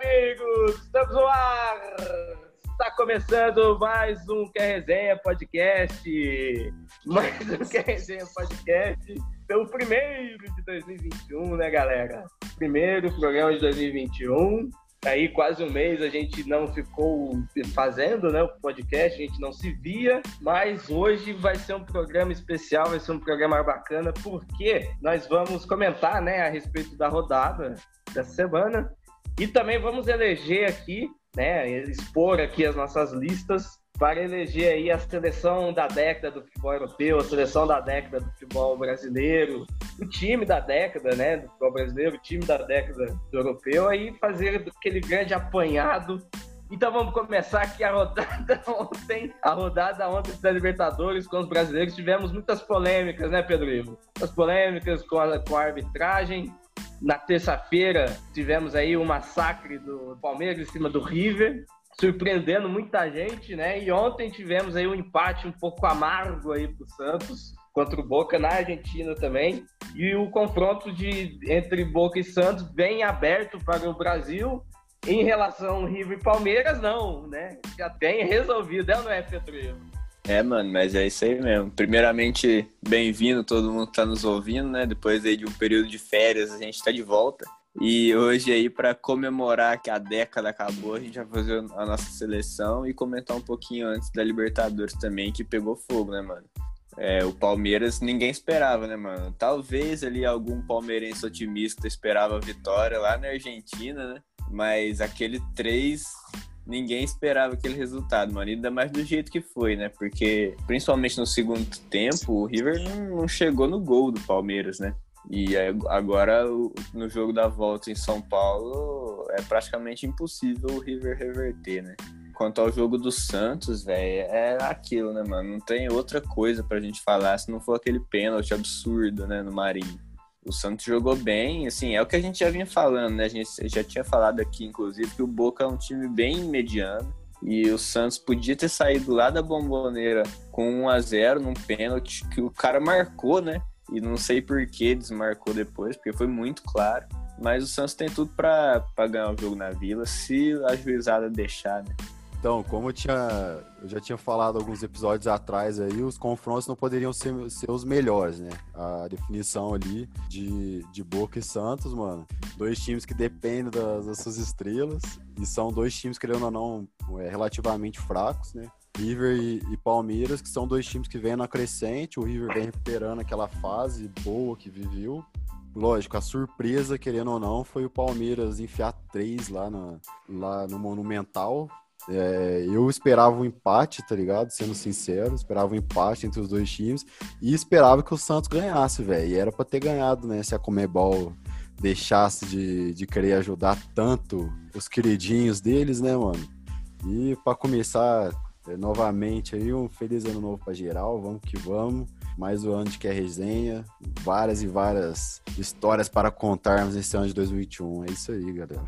amigos! Estamos no ar! Está começando mais um Quer Resenha Podcast. Mais um Quer Resenha Podcast. Pelo primeiro de 2021, né, galera? Primeiro programa de 2021. Aí quase um mês a gente não ficou fazendo né, o podcast, a gente não se via, mas hoje vai ser um programa especial, vai ser um programa bacana, porque nós vamos comentar né, a respeito da rodada dessa semana e também vamos eleger aqui, né, expor aqui as nossas listas para eleger aí a seleção da década do futebol europeu, a seleção da década do futebol brasileiro, o time da década, né, do futebol brasileiro, o time da década do europeu, aí fazer aquele grande apanhado. Então vamos começar aqui a rodada ontem, a rodada ontem da Libertadores com os brasileiros. Tivemos muitas polêmicas, né, Pedro Ivo? As polêmicas com a, com a arbitragem. Na terça-feira tivemos aí o massacre do Palmeiras em cima do River surpreendendo muita gente, né? E ontem tivemos aí um empate um pouco amargo aí pro Santos contra o Boca na Argentina também. E o confronto de entre Boca e Santos bem aberto para o Brasil. Em relação ao River e Palmeiras, não, né? Já tem resolvido, é ou não é? É, mano, mas é isso aí mesmo. Primeiramente, bem-vindo todo mundo que tá nos ouvindo, né? Depois aí de um período de férias, a gente tá de volta. E hoje aí, para comemorar que a década acabou, a gente vai fazer a nossa seleção e comentar um pouquinho antes da Libertadores também, que pegou fogo, né, mano? É, o Palmeiras ninguém esperava, né, mano? Talvez ali algum palmeirense otimista esperava a vitória lá na Argentina, né? Mas aquele 3, ninguém esperava aquele resultado, mano. Ainda mais do jeito que foi, né? Porque, principalmente no segundo tempo, o River não chegou no gol do Palmeiras, né? E agora, no jogo da volta em São Paulo, é praticamente impossível o River reverter, né? Quanto ao jogo do Santos, velho, é aquilo, né, mano? Não tem outra coisa pra gente falar se não for aquele pênalti absurdo, né, no Marinho. O Santos jogou bem, assim, é o que a gente já vinha falando, né? A gente já tinha falado aqui, inclusive, que o Boca é um time bem mediano. E o Santos podia ter saído lá da bomboneira com 1 a 0 num pênalti que o cara marcou, né? E não sei por que desmarcou depois, porque foi muito claro. Mas o Santos tem tudo para ganhar o jogo na Vila, se a juizada deixar, né? Então, como eu, tinha, eu já tinha falado alguns episódios atrás aí, os confrontos não poderiam ser, ser os melhores, né? A definição ali de, de Boca e Santos, mano. Dois times que dependem das, das suas estrelas e são dois times, querendo ou não, é, relativamente fracos, né? River e, e, Palmeiras, que são dois times que vêm na crescente. O River vem recuperando aquela fase boa que viveu. Lógico, a surpresa, querendo ou não, foi o Palmeiras enfiar três lá, na, lá no Monumental. É, eu esperava um empate, tá ligado? Sendo sincero, esperava um empate entre os dois times e esperava que o Santos ganhasse, velho. E era para ter ganhado, né? Se a Comebol deixasse de, de querer ajudar tanto os queridinhos deles, né, mano? E para começar, é, novamente aí um feliz ano novo para geral, vamos que vamos. Mais um ano de que é resenha, várias e várias histórias para contarmos esse ano de 2021. É isso aí, galera.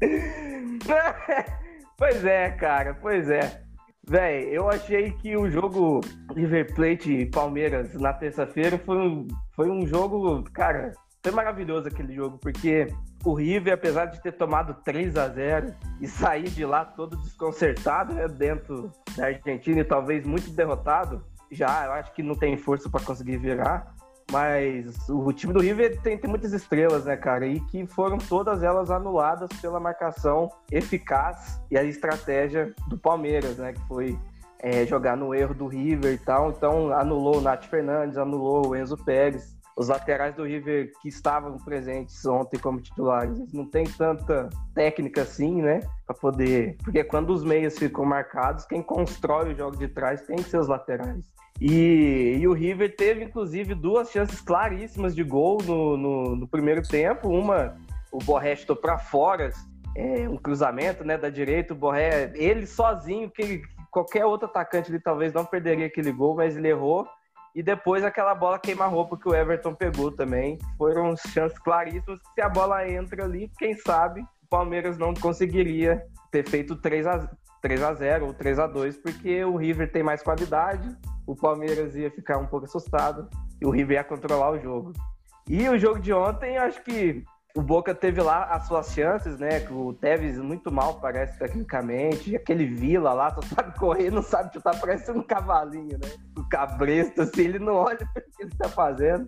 pois é, cara, pois é. Véi, eu achei que o jogo River Plate e Palmeiras na terça-feira foi um, foi um jogo, cara, foi maravilhoso aquele jogo, porque o River, apesar de ter tomado 3 a 0 e sair de lá todo desconcertado, né, dentro da Argentina e talvez muito derrotado, já eu acho que não tem força para conseguir virar. Mas o time do River tem, tem muitas estrelas, né, cara? E que foram todas elas anuladas pela marcação eficaz e a estratégia do Palmeiras, né? Que foi é, jogar no erro do River e tal. Então anulou o Nath Fernandes, anulou o Enzo Pérez os laterais do River que estavam presentes ontem como titulares, eles não tem tanta técnica assim, né? Para poder. Porque quando os meias ficam marcados, quem constrói o jogo de trás tem seus laterais. E, e, o River teve, inclusive, duas chances claríssimas de gol no, no, no primeiro tempo. Uma, o Borré chutou para fora, é, um cruzamento né, da direita. O Borré, ele sozinho, que qualquer outro atacante ele talvez não perderia aquele gol, mas ele errou. E depois aquela bola queima-roupa que o Everton pegou também. Foram chances claríssimas se a bola entra ali, quem sabe o Palmeiras não conseguiria ter feito 3 a, 3 a 0 ou 3 a 2 porque o River tem mais qualidade, o Palmeiras ia ficar um pouco assustado e o River ia controlar o jogo. E o jogo de ontem, acho que o Boca teve lá as suas chances, né? Que o Tevez muito mal parece tecnicamente. Aquele Vila lá, só sabe correr, não sabe chutar, parecendo um cavalinho, né? O cabresto, assim, ele não olha o que ele tá fazendo.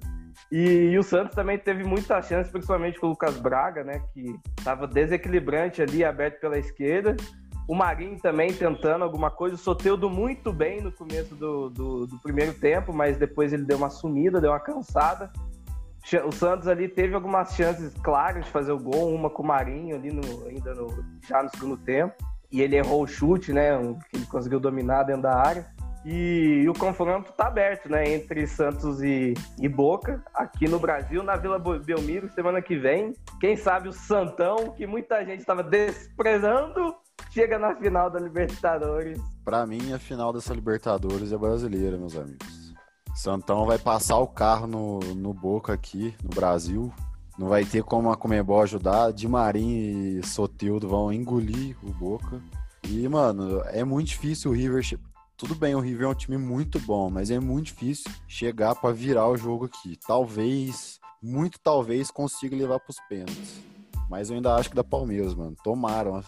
E, e, o Santos também teve muita chance, principalmente com o Lucas Braga, né? Que estava desequilibrante ali, aberto pela esquerda. O Marinho também tentando alguma coisa. O Soteudo muito bem no começo do, do, do primeiro tempo, mas depois ele deu uma sumida, deu uma cansada o Santos ali teve algumas chances claras de fazer o gol, uma com o Marinho ali no, ainda no, já no segundo tempo. E ele errou o chute, né? Que ele conseguiu dominar dentro da área. E, e o confronto está aberto, né? Entre Santos e, e, Boca, aqui no Brasil, na Vila Belmiro, semana que vem. Quem sabe o Santão, que muita gente estava desprezando, chega na final da Libertadores. Para mim, a final dessa Libertadores é brasileira, meus amigos. Santão vai passar o carro no, no Boca aqui, no Brasil. Não vai ter como a Comebol ajudar. Di Marim e Sotildo vão engolir o Boca. E, mano, é muito difícil o River. Tudo bem, o River é um time muito bom, mas é muito difícil chegar para virar o jogo aqui. Talvez, muito talvez, consiga levar pros pênaltis. Mas eu ainda acho que da Palmeiras, mano. Tomaram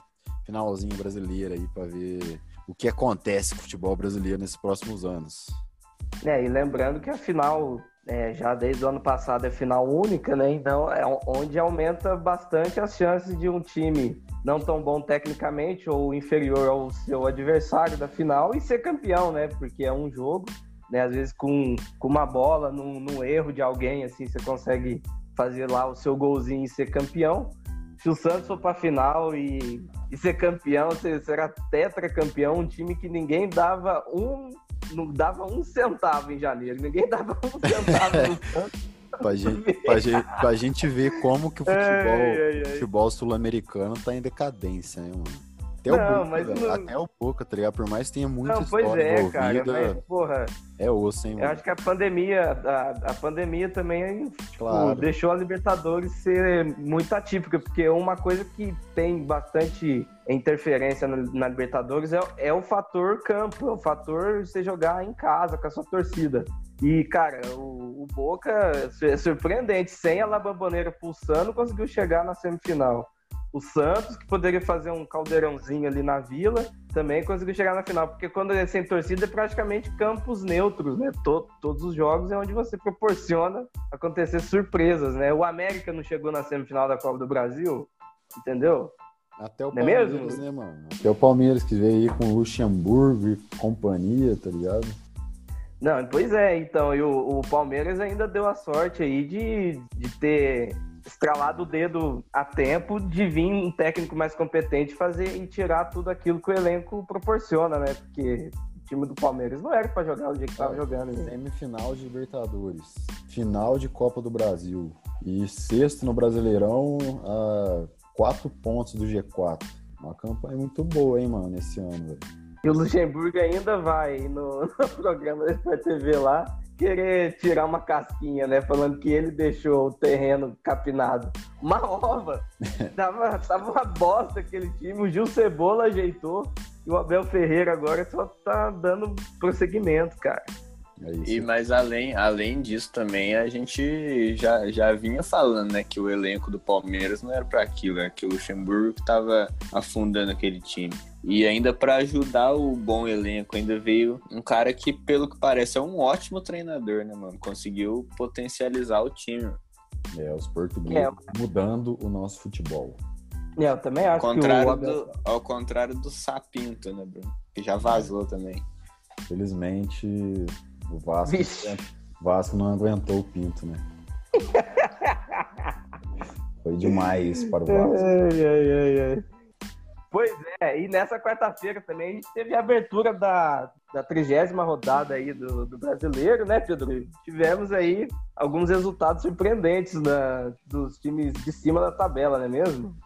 uma finalzinha brasileira aí para ver o que acontece com o futebol brasileiro nesses próximos anos. É, e lembrando que a final, é, já desde o ano passado, é final única, né? Então, é onde aumenta bastante as chances de um time não tão bom tecnicamente ou inferior ao seu adversário da final e ser campeão, né? Porque é um jogo, né? Às vezes com, com uma bola, num, num erro de alguém, assim, você consegue fazer lá o seu golzinho e ser campeão. Se o Santos for para final e, e ser campeão, você será tetracampeão, um time que ninguém dava um não dava um centavo em janeiro. Ninguém dava um centavo no Santos. pra, gente, pra, gente, pra gente ver como que o futebol, futebol sul-americano tá em decadência, né, mano? Até não, o Boca, não... até o Boca, tá ligado? Por mais que tenha muita não, pois é, cara, mas, porra, é osso, hein, mano? Eu acho que a pandemia, a, a pandemia também tipo, claro. deixou a Libertadores ser muito atípica, porque uma coisa que tem bastante interferência na, na Libertadores é, é o fator campo, é o fator você jogar em casa com a sua torcida. E, cara, o, o Boca é surpreendente, sem a Labamboneira pulsando, conseguiu chegar na semifinal. O Santos, que poderia fazer um caldeirãozinho ali na vila, também conseguiu chegar na final, porque quando é sem torcida é praticamente campos neutros, né? Todo, todos os jogos é onde você proporciona acontecer surpresas, né? O América não chegou na semifinal da Copa do Brasil, entendeu? Até o não é Palmeiras, é né, mano? Até o Palmeiras que veio aí com Luxemburgo e companhia, tá ligado? Não, pois é, então, e o, o Palmeiras ainda deu a sorte aí de, de ter estralado o dedo a tempo de vir um técnico mais competente fazer e tirar tudo aquilo que o elenco proporciona, né? Porque o time do Palmeiras não era para jogar o dia que estava é, jogando. Né? Semifinal de Libertadores, final de Copa do Brasil e sexto no Brasileirão a quatro pontos do G4. Uma campanha muito boa, hein, mano, esse ano, velho. E o Luxemburgo ainda vai no, no programa da TV lá querer tirar uma casquinha, né? Falando que ele deixou o terreno capinado. Uma ova. tava, tava uma bosta aquele time. O Gil Cebola ajeitou. E o Abel Ferreira agora só tá dando prosseguimento, cara. É e mas além, além disso também a gente já, já vinha falando, né, que o elenco do Palmeiras não era para aquilo, era que o Luxemburgo estava afundando aquele time. E ainda para ajudar o bom elenco, ainda veio um cara que, pelo que parece, é um ótimo treinador, né, mano? Conseguiu potencializar o time. É, os portugueses é. mudando o nosso futebol. É, eu também acho ao contrário que o do, Ao contrário do Sapinto, né, Bruno? Que já vazou também. Felizmente, o Vasco, o Vasco não aguentou o Pinto, né? Foi demais para o Vasco. Ai, ai, ai, ai. Pois é, e nessa quarta-feira também a gente teve a abertura da, da trigésima rodada aí do, do brasileiro, né, Pedro? Tivemos aí alguns resultados surpreendentes na, dos times de cima da tabela, não é mesmo?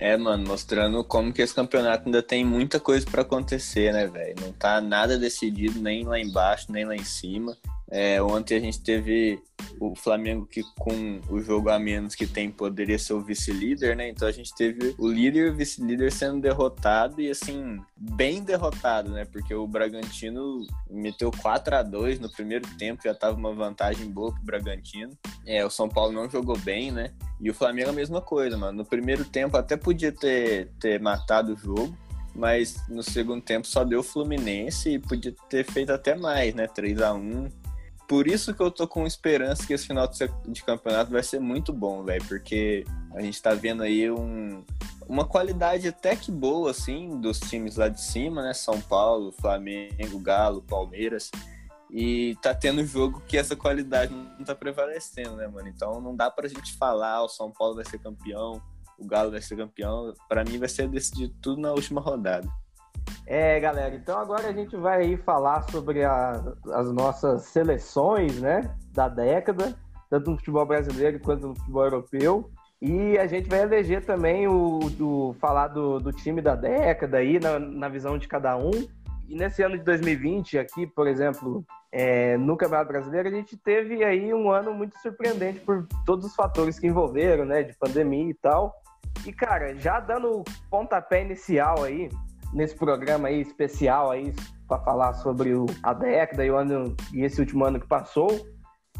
É, mano, mostrando como que esse campeonato ainda tem muita coisa para acontecer, né, velho? Não tá nada decidido nem lá embaixo, nem lá em cima. É, ontem a gente teve o Flamengo que com o jogo a menos que tem poderia ser o vice-líder, né? Então a gente teve o líder e o vice-líder sendo derrotado e assim, bem derrotado, né? Porque o Bragantino meteu 4 a 2 no primeiro tempo, já tava uma vantagem boa pro Bragantino. É, o São Paulo não jogou bem, né? E o Flamengo a mesma coisa, mano. No primeiro tempo até podia ter, ter matado o jogo, mas no segundo tempo só deu o Fluminense e podia ter feito até mais, né? 3 a 1 Por isso que eu tô com esperança que esse final de campeonato vai ser muito bom, velho, porque a gente tá vendo aí um, uma qualidade até que boa, assim, dos times lá de cima, né? São Paulo, Flamengo, Galo, Palmeiras. E tá tendo jogo que essa qualidade não tá prevalecendo, né, mano? Então não dá pra gente falar, o São Paulo vai ser campeão, o Galo vai ser campeão. Para mim vai ser decidido tudo na última rodada. É, galera, então agora a gente vai aí falar sobre a, as nossas seleções, né, da década, tanto no futebol brasileiro quanto no futebol europeu. E a gente vai eleger também o, falar do, do time da década aí, na, na visão de cada um. E nesse ano de 2020, aqui, por exemplo, é, no Campeonato Brasileiro, a gente teve aí um ano muito surpreendente por todos os fatores que envolveram, né, de pandemia e tal. E, cara, já dando pontapé inicial aí, nesse programa aí especial aí, para falar sobre o, a década e o ano e esse último ano que passou,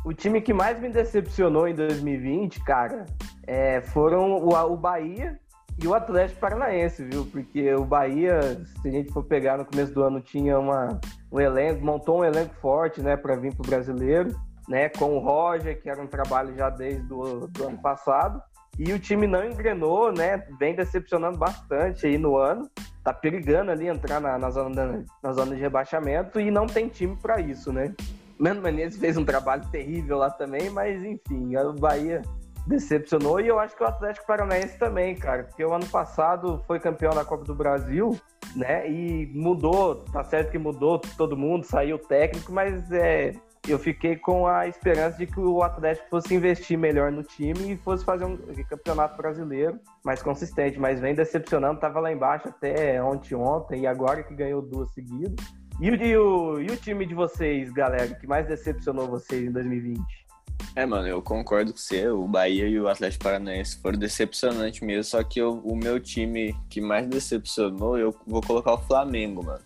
o time que mais me decepcionou em 2020, cara, é, foram o, o Bahia e o Atlético Paranaense, viu? Porque o Bahia, se a gente for pegar no começo do ano, tinha uma, um elenco, montou um elenco forte, né, para vir pro brasileiro, né, com o Roger, que era um trabalho já desde o do ano passado. E o time não engrenou, né? Vem decepcionando bastante aí no ano. Tá perigando ali entrar na, na, zona, na zona de rebaixamento e não tem time para isso, né? Mano Menezes fez um trabalho terrível lá também, mas enfim, o Bahia decepcionou e eu acho que o Atlético Paranaense também, cara, porque o ano passado foi campeão da Copa do Brasil, né? E mudou, tá certo que mudou todo mundo, saiu técnico, mas é, eu fiquei com a esperança de que o Atlético fosse investir melhor no time e fosse fazer um campeonato brasileiro mais consistente, mas vem decepcionando, tava lá embaixo até ontem ontem e agora que ganhou duas seguidas. E o, e o, e o time de vocês, galera, que mais decepcionou vocês em 2020? É, mano, eu concordo com você. O Bahia e o Atlético Paranaense foram decepcionantes mesmo. Só que eu, o meu time que mais decepcionou, eu vou colocar o Flamengo, mano.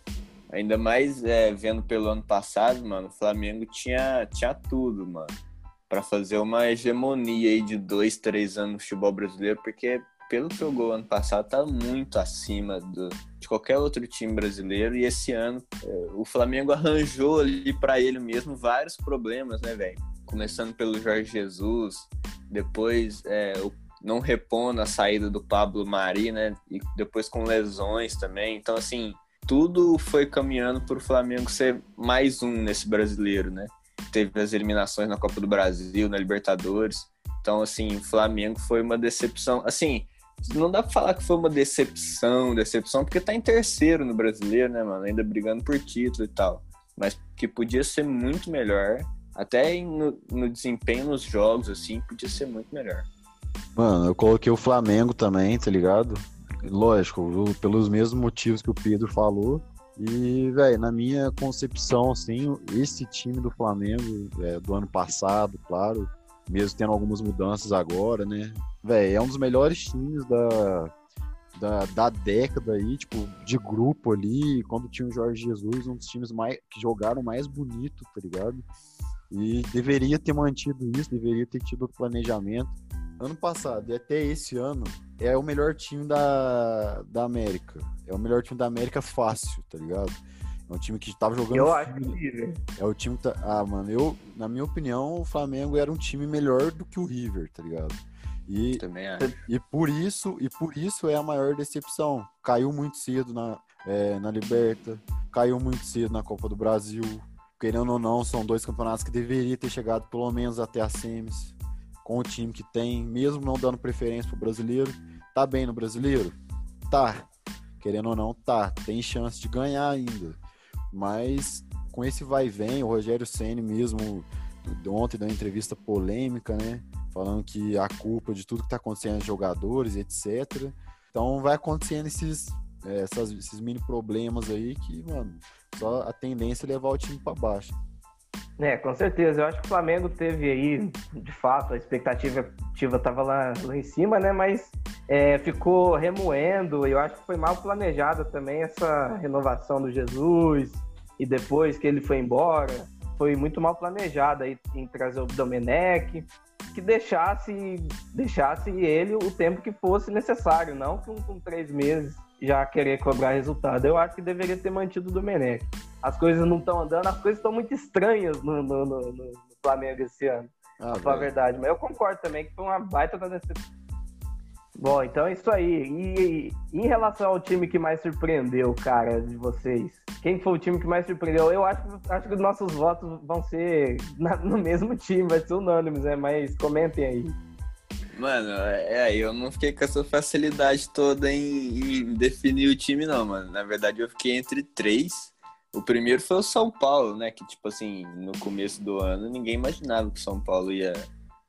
Ainda mais é, vendo pelo ano passado, mano, o Flamengo tinha, tinha tudo, mano. para fazer uma hegemonia aí de dois, três anos no futebol brasileiro, porque pelo que jogou ano passado, tá muito acima do, de qualquer outro time brasileiro. E esse ano, é, o Flamengo arranjou ali para ele mesmo vários problemas, né, velho? Começando pelo Jorge Jesus, depois é, o não repondo a saída do Pablo Mari, né? E depois com lesões também. Então, assim, tudo foi caminhando para o Flamengo ser mais um nesse brasileiro, né? Teve as eliminações na Copa do Brasil, na Libertadores. Então, assim, o Flamengo foi uma decepção. Assim, não dá pra falar que foi uma decepção, decepção, porque tá em terceiro no brasileiro, né, mano? Ainda brigando por título e tal. Mas que podia ser muito melhor. Até no, no desempenho nos jogos, assim, podia ser muito melhor. Mano, eu coloquei o Flamengo também, tá ligado? Lógico, pelos mesmos motivos que o Pedro falou. E, velho, na minha concepção, assim, esse time do Flamengo, é, do ano passado, claro, mesmo tendo algumas mudanças agora, né? Velho, é um dos melhores times da, da, da década aí, tipo, de grupo ali, quando tinha o Jorge Jesus, um dos times mais, que jogaram mais bonito, tá ligado? E deveria ter mantido isso, deveria ter tido planejamento. Ano passado e até esse ano é o melhor time da, da América. É o melhor time da América fácil, tá ligado? É um time que tava jogando. Eu acho que É o time. Tá... Ah, mano, eu, na minha opinião, o Flamengo era um time melhor do que o River, tá ligado? E, Também acho. e por isso, e por isso é a maior decepção. Caiu muito cedo na, é, na Liberta, caiu muito cedo na Copa do Brasil. Querendo ou não, são dois campeonatos que deveria ter chegado pelo menos até a semis, com o time que tem, mesmo não dando preferência pro brasileiro. Tá bem no brasileiro? Tá. Querendo ou não, tá. Tem chance de ganhar ainda. Mas com esse vai e vem, o Rogério Ceni mesmo ontem deu uma entrevista polêmica, né? falando que a culpa de tudo que está acontecendo é jogadores, etc. Então vai acontecendo esses, é, essas, esses mini problemas aí que, mano, só a tendência é levar o time para baixo. É, com certeza. Eu acho que o Flamengo teve aí, de fato, a expectativa estava lá, lá em cima, né? Mas é, ficou remoendo. Eu acho que foi mal planejada também essa renovação do Jesus. E depois que ele foi embora, foi muito mal planejada aí em trazer o Domenech. que deixasse, deixasse ele o tempo que fosse necessário, não com, com três meses já querer cobrar resultado. Eu acho que deveria ter mantido o Domenech. As coisas não estão andando, as coisas estão muito estranhas no, no, no, no Flamengo esse ano. Ah, a verdade. Mas eu concordo também que foi uma baita da decepção. Bom, então é isso aí. E, e, em relação ao time que mais surpreendeu, cara, de vocês, quem foi o time que mais surpreendeu? Eu acho, acho que os nossos votos vão ser na, no mesmo time, vai ser unânimes, né? Mas comentem aí. Mano, é, eu não fiquei com essa facilidade toda em, em, definir o time, não, mano. Na verdade, eu fiquei entre três. O primeiro foi o São Paulo, né? Que, tipo assim, no começo do ano, ninguém imaginava que o São Paulo ia,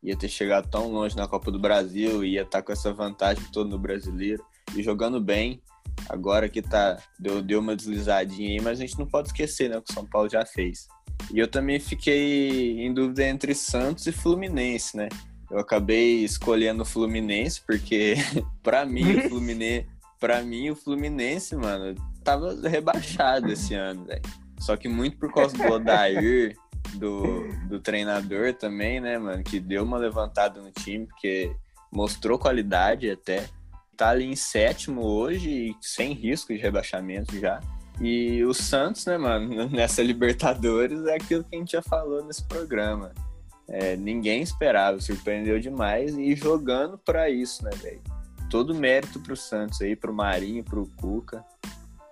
ia ter chegado tão longe na Copa do Brasil, ia estar tá com essa vantagem toda no brasileiro e jogando bem. Agora que tá, deu, deu uma deslizadinha aí, mas a gente não pode esquecer, né? O que o São Paulo já fez. E eu também fiquei em dúvida entre Santos e Fluminense, né? Eu acabei escolhendo o Fluminense porque para mim o Fluminense, para mim o Fluminense, mano, tava rebaixado esse ano, velho. Só que muito por causa do Odair, do, do treinador também, né, mano, que deu uma levantada no time, porque mostrou qualidade até. Tá ali em sétimo hoje, sem risco de rebaixamento já. E o Santos, né, mano, nessa Libertadores é aquilo que a gente já falou nesse programa é, ninguém esperava, surpreendeu demais e jogando para isso, né, velho? Todo mérito pro Santos aí, pro Marinho, pro Cuca.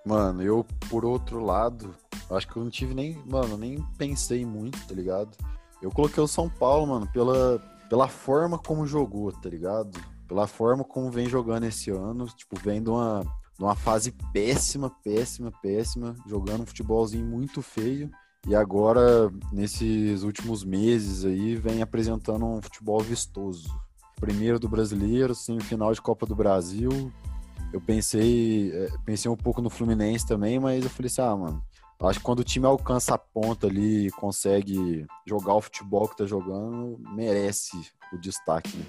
Mano, eu, por outro lado, acho que eu não tive nem, mano, nem pensei muito, tá ligado? Eu coloquei o São Paulo, mano, pela, pela forma como jogou, tá ligado? Pela forma como vem jogando esse ano, tipo, vem de uma, de uma fase péssima, péssima, péssima, jogando um futebolzinho muito feio. E agora, nesses últimos meses aí, vem apresentando um futebol vistoso. Primeiro do brasileiro, semifinal de Copa do Brasil. Eu pensei, é, pensei um pouco no Fluminense também, mas eu falei assim, ah, mano, acho que quando o time alcança a ponta ali consegue jogar o futebol que tá jogando, merece o destaque, né?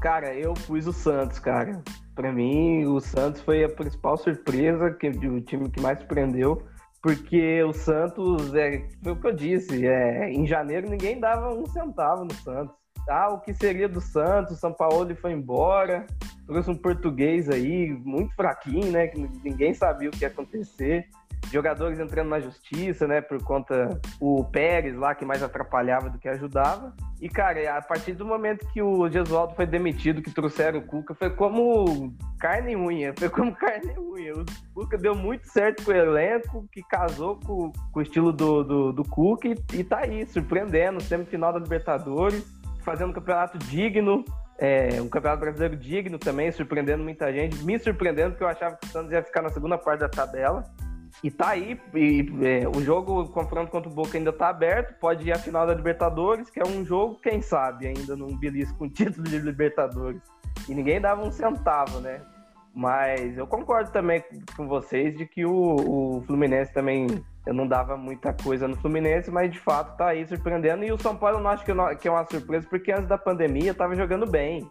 Cara, eu pus o Santos, cara. Para mim, o Santos foi a principal surpresa, que o time que mais surpreendeu porque o Santos, é, foi o que eu disse, é, em janeiro ninguém dava um centavo no Santos. Ah, o que seria do Santos? São Paulo foi embora, trouxe um português aí muito fraquinho, né? Que ninguém sabia o que ia acontecer jogadores entrando na justiça, né, por conta o Pérez lá que mais atrapalhava do que ajudava. E cara, a partir do momento que o Gesualdo foi demitido, que trouxeram o Cuca, foi como carne e unha, foi como carne e unha. O Cuca deu muito certo com o elenco, que casou com, com o estilo do, do, do Cuca e, e tá aí, surpreendendo, semifinal da Libertadores, fazendo um campeonato digno, é, um campeonato brasileiro digno também, surpreendendo muita gente, me surpreendendo, porque eu achava que o Santos ia ficar na segunda parte da tabela. E tá aí, e, é, o jogo, o confronto contra o Boca ainda tá aberto, pode ir à final da Libertadores, que é um jogo, quem sabe, ainda num belisco com título de Libertadores. E ninguém dava um centavo, né? Mas eu concordo também com vocês de que o, o Fluminense também, eu não dava muita coisa no Fluminense, mas de fato tá aí surpreendendo. E o São Paulo eu não acho que, que é uma surpresa, porque antes da pandemia tava jogando bem.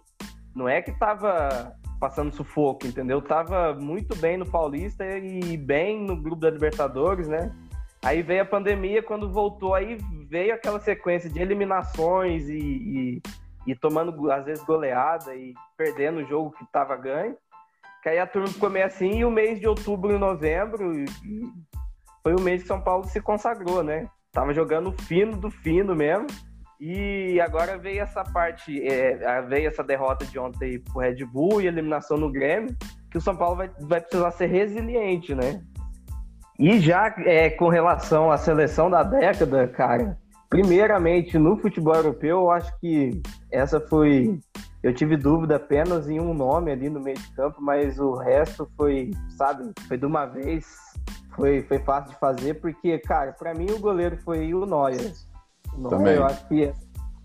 Não é que tava passando sufoco, entendeu? Tava muito bem no Paulista e bem no grupo da Libertadores, né? Aí veio a pandemia, quando voltou, aí veio aquela sequência de eliminações e, e, e tomando, às vezes, goleada e perdendo o jogo que tava ganho. Que aí a turma ficou meio assim, e o mês de outubro e novembro foi o mês que São Paulo se consagrou, né? Tava jogando fino do fino mesmo. E agora veio essa parte, é, veio essa derrota de ontem pro Red Bull e eliminação no Grêmio, que o São Paulo vai, vai precisar ser resiliente, né? E já é, com relação à seleção da década, cara, primeiramente no futebol europeu, eu acho que essa foi. Eu tive dúvida apenas em um nome ali no meio de campo, mas o resto foi, sabe, foi de uma vez, foi, foi fácil de fazer, porque, cara, para mim o goleiro foi o Neuer. Não, Também. Eu acho que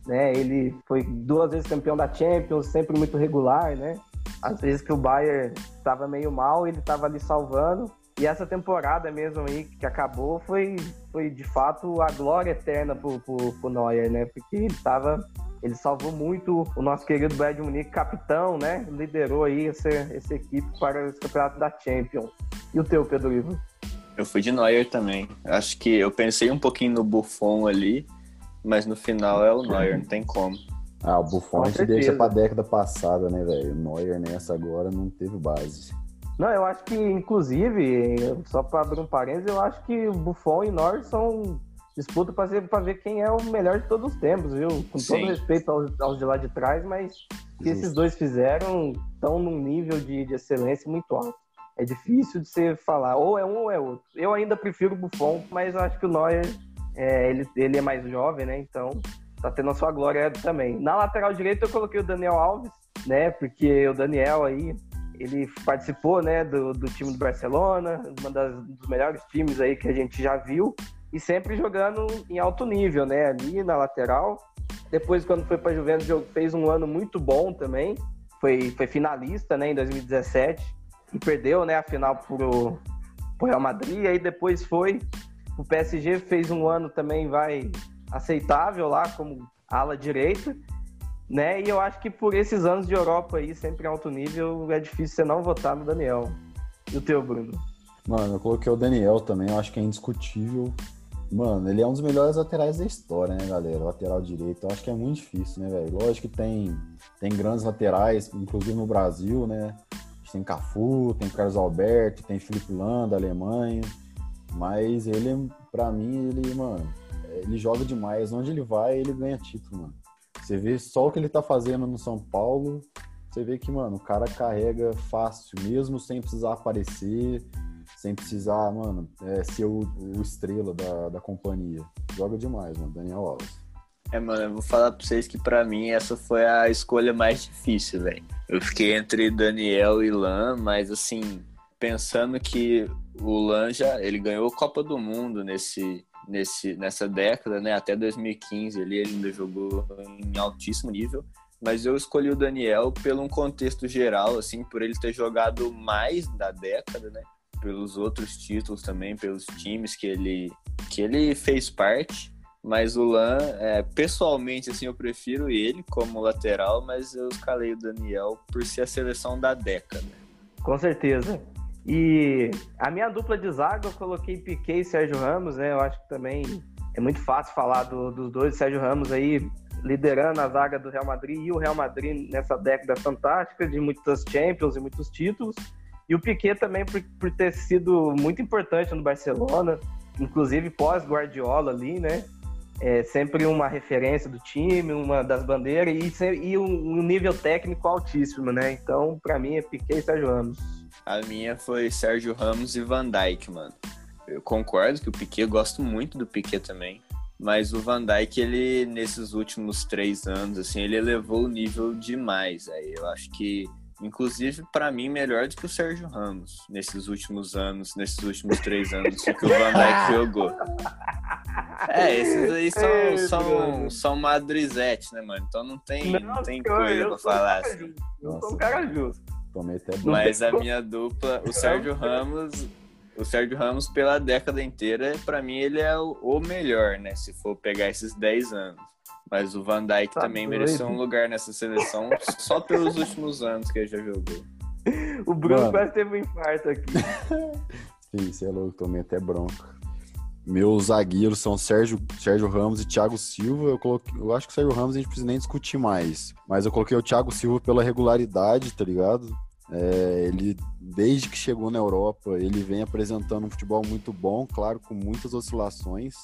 né, ele foi duas vezes campeão da Champions, sempre muito regular, né? Às vezes que o Bayern estava meio mal, ele estava ali salvando. E essa temporada mesmo aí que acabou foi, foi de fato a glória eterna pro, pro, pro Neuer, né? Porque ele tava. Ele salvou muito o nosso querido Bayern de Munique, capitão, né? Liderou aí essa, essa equipe para o campeonato da Champions. E o teu, Pedro Ivo? Eu fui de Neuer também. Acho que eu pensei um pouquinho no Buffon ali, mas no final é o Neuer, não tem como. Ah, o Buffon a gente deixa pra década passada, né, velho? O Neuer nessa agora não teve base. Não, eu acho que, inclusive, só para abrir um parênteses, eu acho que o Buffon e Neuer são disputa para ver, ver quem é o melhor de todos os tempos, viu? Com Sim. todo respeito aos, aos, de lá de trás, mas o que esses dois fizeram estão num nível de, de excelência muito alto. É difícil de você falar, ou é um ou é outro. Eu ainda prefiro o Buffon, mas eu acho que o Neuer, é, ele, ele é mais jovem, né? Então tá tendo a sua glória também. Na lateral direita eu coloquei o Daniel Alves, né? Porque o Daniel aí, ele participou, né, do, do time do Barcelona, um dos melhores times aí que a gente já viu e sempre jogando em alto nível, né? Ali na lateral. Depois, quando foi para Juventus, fez um ano muito bom também. Foi, foi finalista, né, em 2017 e perdeu, né, a final pro, pro Real Madrid. Aí depois foi o PSG, fez um ano também vai aceitável lá como ala direita, né? E eu acho que por esses anos de Europa aí, sempre em alto nível, é difícil você não votar no Daniel. E o teu, Bruno? Mano, eu coloquei o Daniel também, eu acho que é indiscutível. Mano, ele é um dos melhores laterais da história, né, galera? Lateral direito. Eu acho que é muito difícil, né, velho? Lógico que tem, tem grandes laterais, inclusive no Brasil, né? Tem Cafu, tem Carlos Alberto, tem Felipe Landa, da Alemanha. Mas ele, pra mim, ele, mano, ele joga demais. Onde ele vai, ele ganha título, mano. Você vê só o que ele tá fazendo no São Paulo. Você vê que, mano, o cara carrega fácil, mesmo sem precisar aparecer sem precisar, mano, é, ser o, o estrela da, da companhia. Joga demais, mano, Daniel Alves. É, mano, eu vou falar pra vocês que para mim essa foi a escolha mais difícil, velho. Eu fiquei entre Daniel e Lan, mas assim, pensando que o Lan já, ele ganhou a Copa do Mundo nesse, nesse, nessa década, né? Até 2015 ali ele ainda jogou em altíssimo nível. Mas eu escolhi o Daniel pelo um contexto geral, assim, por ele ter jogado mais da década, né? pelos outros títulos também, pelos times que ele, que ele fez parte. Mas o Lan, é, pessoalmente, assim, eu prefiro ele como lateral, mas eu escalei o Daniel por ser a seleção da década. Com certeza. E a minha dupla de zaga, eu coloquei Piquet e Sérgio Ramos, né? Eu acho que também é muito fácil falar do, dos dois. Sérgio Ramos aí liderando a zaga do Real Madrid e o Real Madrid nessa década fantástica de muitas Champions e muitos títulos. E o Piquet também por, por ter sido muito importante no Barcelona, inclusive pós-Guardiola ali, né? É sempre uma referência do time, uma das bandeiras e, e um, nível técnico altíssimo, né? Então, para mim, é Piquet e Sérgio Ramos. A minha foi Sérgio Ramos e Van Dijk, mano. Eu concordo que o Piquet, gosto muito do Piquet também. Mas o Van Dijk, ele, nesses últimos três anos, assim, ele elevou o nível demais. Aí eu acho que Inclusive, para mim, melhor do que o Sérgio Ramos nesses últimos anos, nesses últimos três anos que o Van Dijk jogou. É, esses aí são, Ei, são, são madrizetes, né, mano? Então não tem, não, não tem coisa pra falar. Assim. Eu sou um cara justo. Mas a minha dupla, o Sérgio Ramos, o Sérgio Ramos, pela década inteira, para mim, ele é o, o melhor, né? Se for pegar esses 10 anos. Mas o Van Dijk tá também doido. mereceu um lugar nessa seleção só pelos últimos anos que ele já jogou. O Bruno Mano. quase teve um infarto aqui. Sim, você é louco, tomei até bronca. Meus zagueiros são Sérgio, Sérgio Ramos e Thiago Silva. Eu, coloquei, eu acho que o Sérgio Ramos a gente precisa nem discutir mais. Mas eu coloquei o Thiago Silva pela regularidade, tá ligado? É, ele, desde que chegou na Europa, ele vem apresentando um futebol muito bom, claro, com muitas oscilações.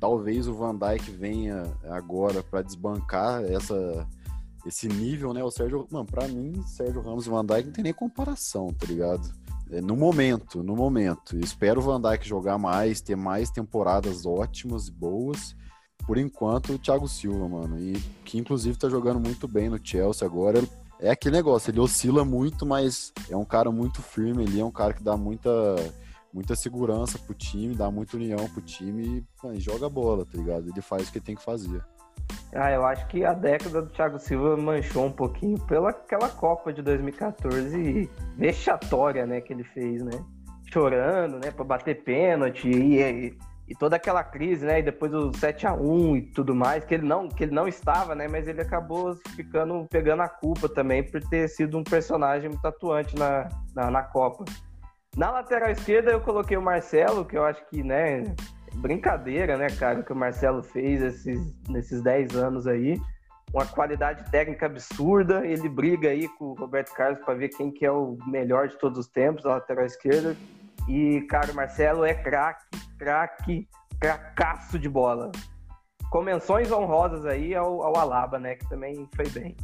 Talvez o Van Dijk venha agora para desbancar essa, esse nível, né? O Sérgio, mano, para mim, Sérgio Ramos e Van Dijk não tem nem comparação, tá ligado? É, no momento, no momento. espero o Van Dijk jogar mais, ter mais temporadas ótimas e boas. Por enquanto, o Thiago Silva, mano, e que inclusive tá jogando muito bem no Chelsea agora. É aquele negócio, ele oscila muito, mas é um cara muito firme, ele é um cara que dá muita muita segurança pro time, dá muita união pro time e joga bola, tá ligado? Ele faz o que tem que fazer. Ah, eu acho que a década do Thiago Silva manchou um pouquinho pela aquela Copa de 2014 vexatória, né, que ele fez, né? Chorando, né, para bater pênalti e, e, e, toda aquela crise, né, e depois o 7 a 1 e tudo mais, que ele não, que ele não estava, né, mas ele acabou ficando pegando a culpa também por ter sido um personagem muito atuante na, na, na Copa. Na lateral esquerda eu coloquei o Marcelo, que eu acho que, né, brincadeira, né, cara, que o Marcelo fez esses, nesses 10 anos aí. uma qualidade técnica absurda. Ele briga aí com o Roberto Carlos para ver quem que é o melhor de todos os tempos, a lateral esquerda. E, cara, o Marcelo é craque, craque, cracaço de bola. Com menções honrosas aí ao, ao Alaba, né? Que também foi bem.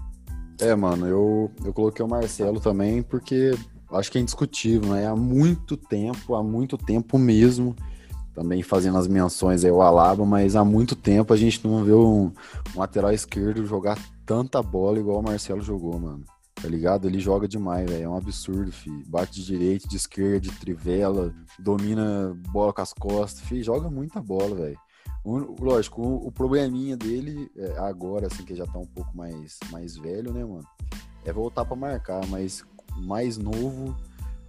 É, mano, eu, eu coloquei o Marcelo também porque acho que é indiscutível, né? Há muito tempo, há muito tempo mesmo, também fazendo as menções aí ao Alaba, mas há muito tempo a gente não vê um, um lateral esquerdo jogar tanta bola igual o Marcelo jogou, mano. Tá ligado? Ele joga demais, velho. É um absurdo, filho. Bate de direita, de esquerda, de trivela, domina bola com as costas, filho. Joga muita bola, velho. Lógico, o, o probleminha dele, é, agora, assim, que já tá um pouco mais, mais velho, né, mano? É voltar para marcar, mas mais novo,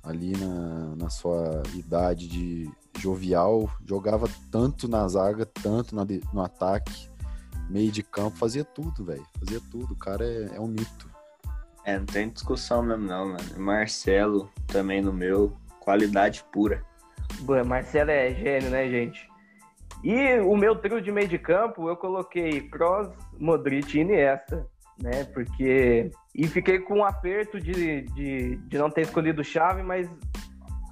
ali na, na sua idade de jovial, jogava tanto na zaga, tanto na, no ataque, meio de campo, fazia tudo, velho. Fazia tudo. O cara é, é, um mito. É, não tem discussão mesmo, não, mano. Marcelo também no meu, qualidade pura. Boa, Marcelo é gênio, né, gente? E o meu trio de meio de campo, eu coloquei Kroos, Modric e Iniesta né? Porque. E fiquei com um aperto de, de, de não ter escolhido o Chave, mas,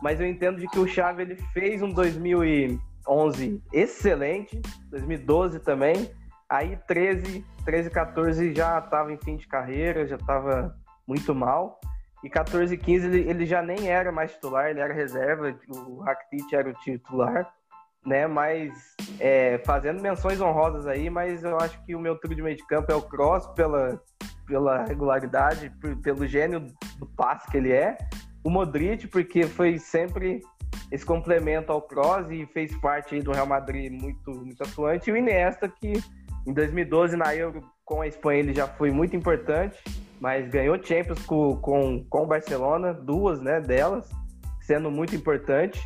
mas eu entendo de que o Chave ele fez um 2011 excelente, 2012 também. Aí 13, 13, 14 já estava em fim de carreira, já estava muito mal. E 14 15 ele, ele já nem era mais titular, ele era reserva, o Rakitic era o titular né? Mas é, fazendo menções honrosas aí, mas eu acho que o meu trio de meio de campo é o Cross pela, pela regularidade, por, pelo gênio do passe que ele é. O Modric, porque foi sempre esse complemento ao Cross e fez parte do Real Madrid muito, muito atuante. E o Iniesta, que em 2012 na Euro com a Espanha ele já foi muito importante, mas ganhou Champions com, com, com o Barcelona, duas né, delas, sendo muito importante.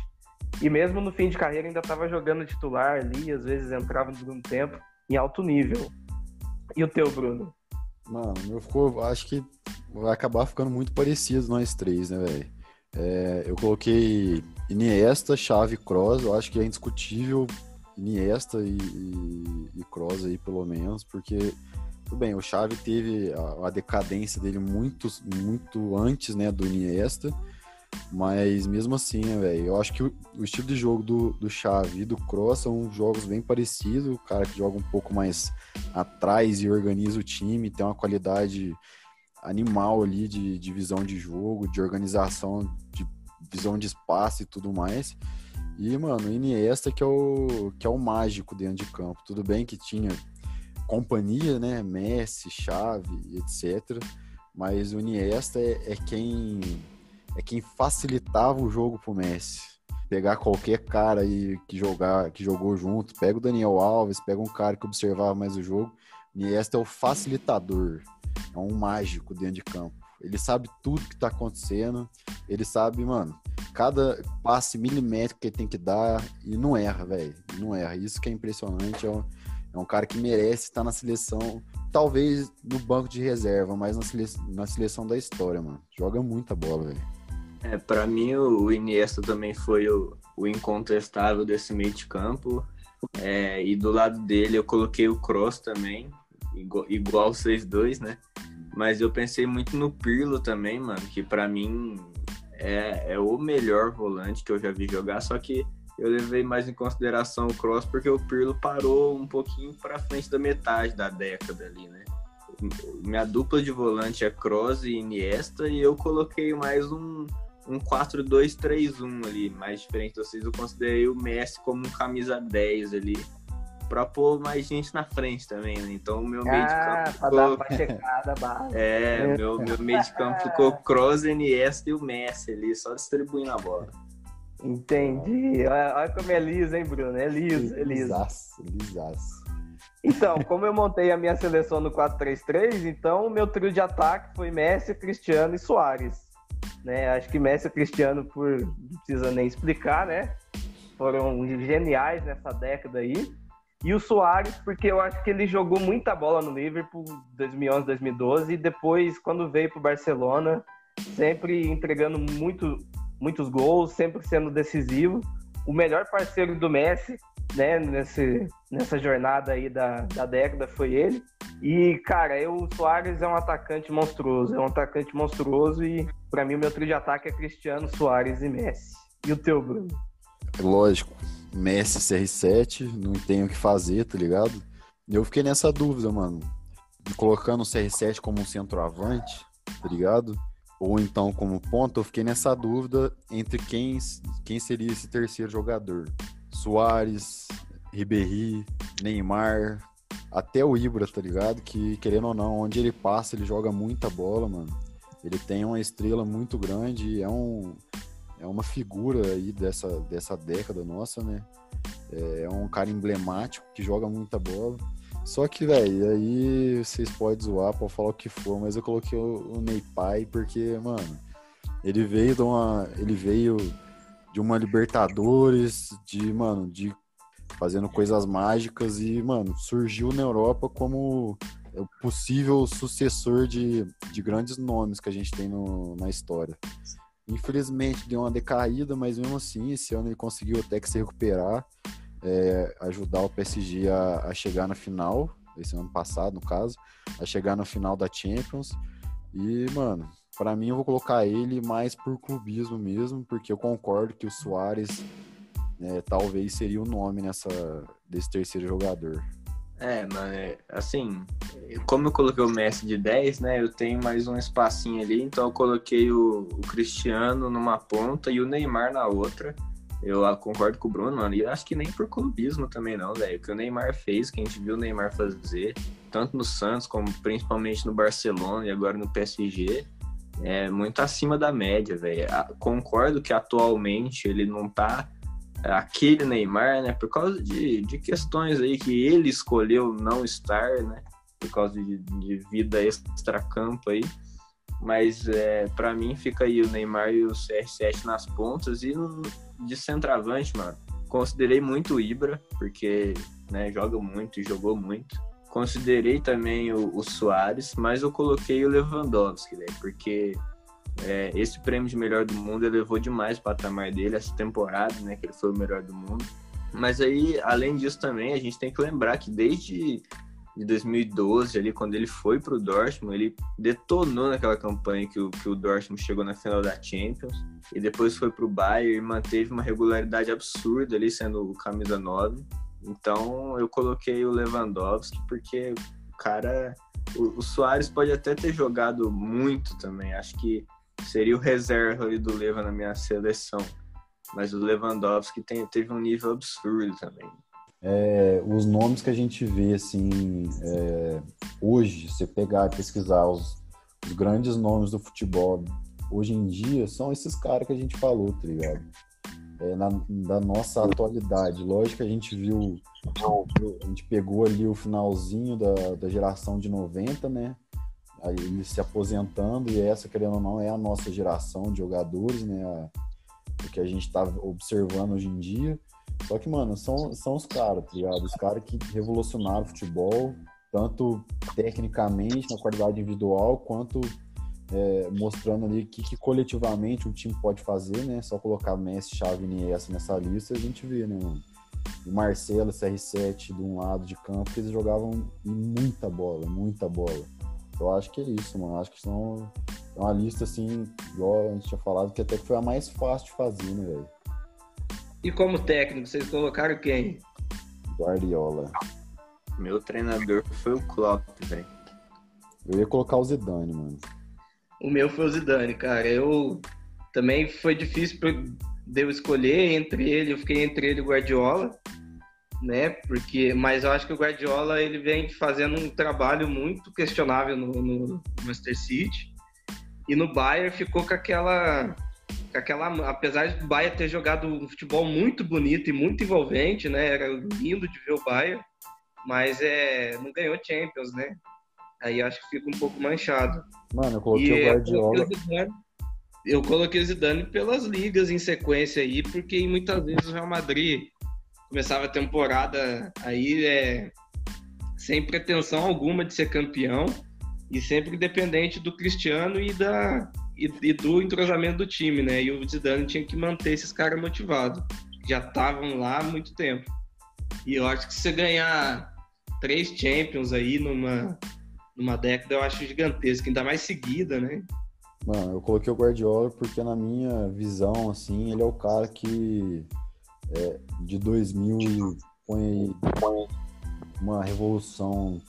E mesmo no fim de carreira ainda estava jogando titular ali, às vezes entrava no segundo tempo em alto nível. E o teu, Bruno? Mano, meu ficou, acho que vai acabar ficando muito parecido nós três, né, velho? É, eu coloquei Iniesta, Chave, Cross, eu acho que é indiscutível Iniesta e, e, e Kroos aí, pelo menos, porque tudo bem, o Chave teve a, a, decadência dele muito, muito antes, né, do Iniesta, mas mesmo assim, né, velho, eu acho que o, o, estilo de jogo do, do Xavi e do Cross são jogos bem parecidos. O cara que joga um pouco mais atrás e organiza o time, tem uma qualidade animal ali de, de visão de jogo, de organização, de visão de espaço e tudo mais. E, mano, o Iniesta que é o, que é o mágico dentro de campo. Tudo bem que tinha companhia, né? Messi, Chave, etc. Mas o Iniesta é, é quem é quem facilitava o jogo pro Messi. Pegar qualquer cara aí que, jogar, que jogou junto, pega o Daniel Alves, pega um cara que observava mais o jogo. Niesta é o facilitador, é um mágico dentro de campo. Ele sabe tudo que tá acontecendo, ele sabe, mano, cada passe milimétrico que ele tem que dar e não erra, velho. Não erra. Isso que é impressionante. É um, é um cara que merece estar na seleção, talvez no banco de reserva, mas na na seleção da história, mano. Joga muita bola, velho. É, para mim o Iniesta também foi o, o incontestável desse meio de campo. É, e do lado dele eu coloquei o Cross também, igual, vocês dois, né? Mas eu pensei muito no Pirlo também, mano, que para mim é, é o melhor volante que eu já vi jogar, só que eu levei mais em consideração o Cross porque o Pirlo parou um pouquinho para frente da metade da década ali, né? Minha dupla de volante é Cross e Iniesta e eu coloquei mais um um 4-2-3-1 ali, mais diferente de vocês. Eu considerei o Messi como um camisa 10 ali, pra pôr mais gente na frente também, né? Então o meu meio de ah, campo ficou... dar uma checada. É, meu, meu meio de campo ficou Kroos, Iniesta e o Messi ali, só distribuindo a bola. Entendi. Olha, olha como é liso, hein, Bruno? É liso, é liso. Lisaço, lisaço. Então, como eu montei a minha seleção no 4-3-3, então o meu trio de ataque foi Messi, Cristiano e Soares. Né? Acho que Messi e Cristiano, por não precisa nem explicar, né? Foram geniais nessa década aí. E o Soares, porque eu acho que ele jogou muita bola no Liverpool 2011, 2012 e depois quando veio para o Barcelona, sempre entregando muito, muitos gols, sempre sendo decisivo. O melhor parceiro do Messi né, nesse, nessa jornada aí da, da década foi ele. E, cara, eu, o Soares é um atacante monstruoso, é um atacante monstruoso e, para mim, o meu trio de ataque é Cristiano, Soares e Messi. E o teu, Bruno? Lógico, Messi CR7, não tenho o que fazer, tá ligado? Eu fiquei nessa dúvida, mano. Colocando o CR7 como um centroavante, tá ligado? Ou então como ponta, eu fiquei nessa dúvida entre quem, quem seria esse terceiro jogador. Soares, Ribéry, Neymar, até o Ibra, tá ligado? Que, querendo ou não, onde ele passa, ele joga muita bola, mano. Ele tem uma estrela muito grande, é um é uma figura aí dessa, dessa década nossa, né? É, é um cara emblemático que joga muita bola. Só que, velho, aí vocês podem zoar, pode falar o que for, mas eu coloquei o, o Ney Pai porque, mano, ele veio de uma. Ele veio de uma Libertadores, de, mano, de fazendo coisas mágicas e, mano, surgiu na Europa como o possível sucessor de, de grandes nomes que a gente tem no, na história. Infelizmente deu uma decaída, mas mesmo assim, esse ano ele conseguiu até que se recuperar, é, ajudar o PSG a, a, chegar na final, esse ano passado, no caso, a chegar na final da Champions. E, mano, para mim eu vou colocar ele mais por clubismo mesmo, porque eu concordo que o Soares é, talvez seria o nome nessa, desse terceiro jogador. É, é, assim, como eu coloquei o Messi de 10, né, eu tenho mais um espacinho ali, então eu coloquei o, o Cristiano numa ponta e o Neymar na outra. Eu concordo com o Bruno, mano, e acho que nem por clubismo também não, velho. O que o Neymar fez, que a gente viu o Neymar fazer, tanto no Santos como principalmente no Barcelona e agora no PSG, é muito acima da média, velho. Concordo que atualmente ele não tá aquele Neymar, né? Por causa de, de questões aí que ele escolheu não estar, né? Por causa de, de vida extra-campo aí. Mas é, para mim fica aí o Neymar e o CR7 nas pontas e de centroavante, mano. Considerei muito o Ibra, porque né, joga muito e jogou muito. Considerei também o, o Soares, mas eu coloquei o Lewandowski, né? Porque é, esse prêmio de melhor do mundo elevou demais o patamar dele essa temporada, né? Que ele foi o melhor do mundo. Mas aí, além disso também, a gente tem que lembrar que desde de 2012, ali, quando ele foi para o Dortmund, ele detonou naquela campanha que o, que o Dortmund chegou na final da Champions, e depois foi para o Bayern e manteve uma regularidade absurda ali, sendo o camisa 9. Então, eu coloquei o Lewandowski, porque o cara... O, o Soares pode até ter jogado muito também, acho que seria o reserva ali do Leva na minha seleção. Mas o Lewandowski tem, teve um nível absurdo também. É, os nomes que a gente vê assim é, hoje, você pegar e pesquisar os, os, grandes nomes do futebol hoje em dia são esses caras que a gente falou, tá ligado? É, na, da nossa atualidade. Lógico que a gente viu, a gente pegou ali o finalzinho da, da geração de 90, né? aí ele se aposentando, e essa, querendo ou não, é a nossa geração de jogadores, né? o que a gente tá observando hoje em dia. Só que, mano, são, são os caras, tá ligado? Os caras que revolucionaram o futebol, tanto tecnicamente, na qualidade individual, quanto é, mostrando ali o que, que, coletivamente o time pode fazer, né? Só colocar Messi, Xavi e essa nessa lista, a gente vê, né, mano? O Marcelo, CR7 de um lado de campo, eles jogavam muita bola, muita bola. Eu acho que é isso, mano. Acho que são é uma lista, assim, igual a gente tinha falado, que até foi a mais fácil de fazer, né, velho? E como técnico, vocês colocaram quem? Guardiola. Meu treinador foi o Klopp, velho. Eu ia colocar o Zidane, mano. O meu foi o Zidane, cara. Eu também foi difícil de eu escolher entre ele, eu fiquei entre ele e o Guardiola né? Porque, mas eu acho que o Guardiola ele vem fazendo um trabalho muito questionável no, no Manchester City e no Bayern ficou com aquela, aquela, apesar do Bayern ter jogado um futebol muito bonito e muito envolvente, né? Era lindo de ver o Bayern, mas é, não ganhou Champions, né? Aí acho que fica um pouco manchado. Mano, eu coloquei e, o Guardiola. Eu coloquei o Zidane pelas ligas em sequência aí, porque muitas vezes o Real Madrid começava a temporada aí é, sem pretensão alguma de ser campeão e sempre dependente do Cristiano e, da, e, e do entrosamento do time, né? E o Zidane tinha que manter esses caras motivados, já estavam lá há muito tempo. E eu acho que se você ganhar três Champions aí numa, numa década, eu acho gigantesco, ainda mais seguida, né? Mano, eu coloquei o Guardiola porque na minha visão, assim, ele é o cara que é, de 2000 põe, põe uma revolução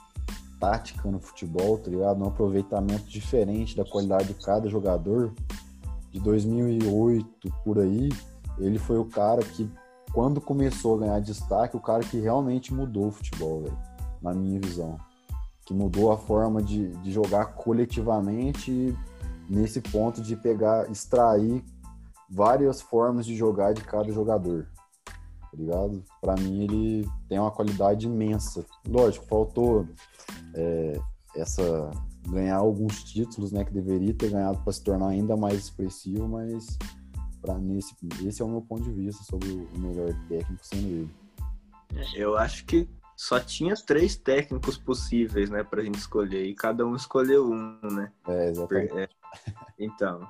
tática no futebol, tá ligado? Um aproveitamento diferente da qualidade de cada jogador. De 2008 por aí, ele foi o cara que, quando começou a ganhar destaque, o cara que realmente mudou o futebol, velho, na minha visão. Que mudou a forma de, de jogar coletivamente nesse ponto de pegar, extrair várias formas de jogar de cada jogador. Tá ligado? Para mim ele tem uma qualidade imensa. Lógico, faltou é, essa ganhar alguns títulos, né, que deveria ter ganhado para se tornar ainda mais expressivo, mas para mim esse, esse é o meu ponto de vista sobre o melhor técnico sendo ele. Eu acho que só tinha três técnicos possíveis, né, pra gente escolher, e cada um escolheu um, né? É, exatamente. É, então,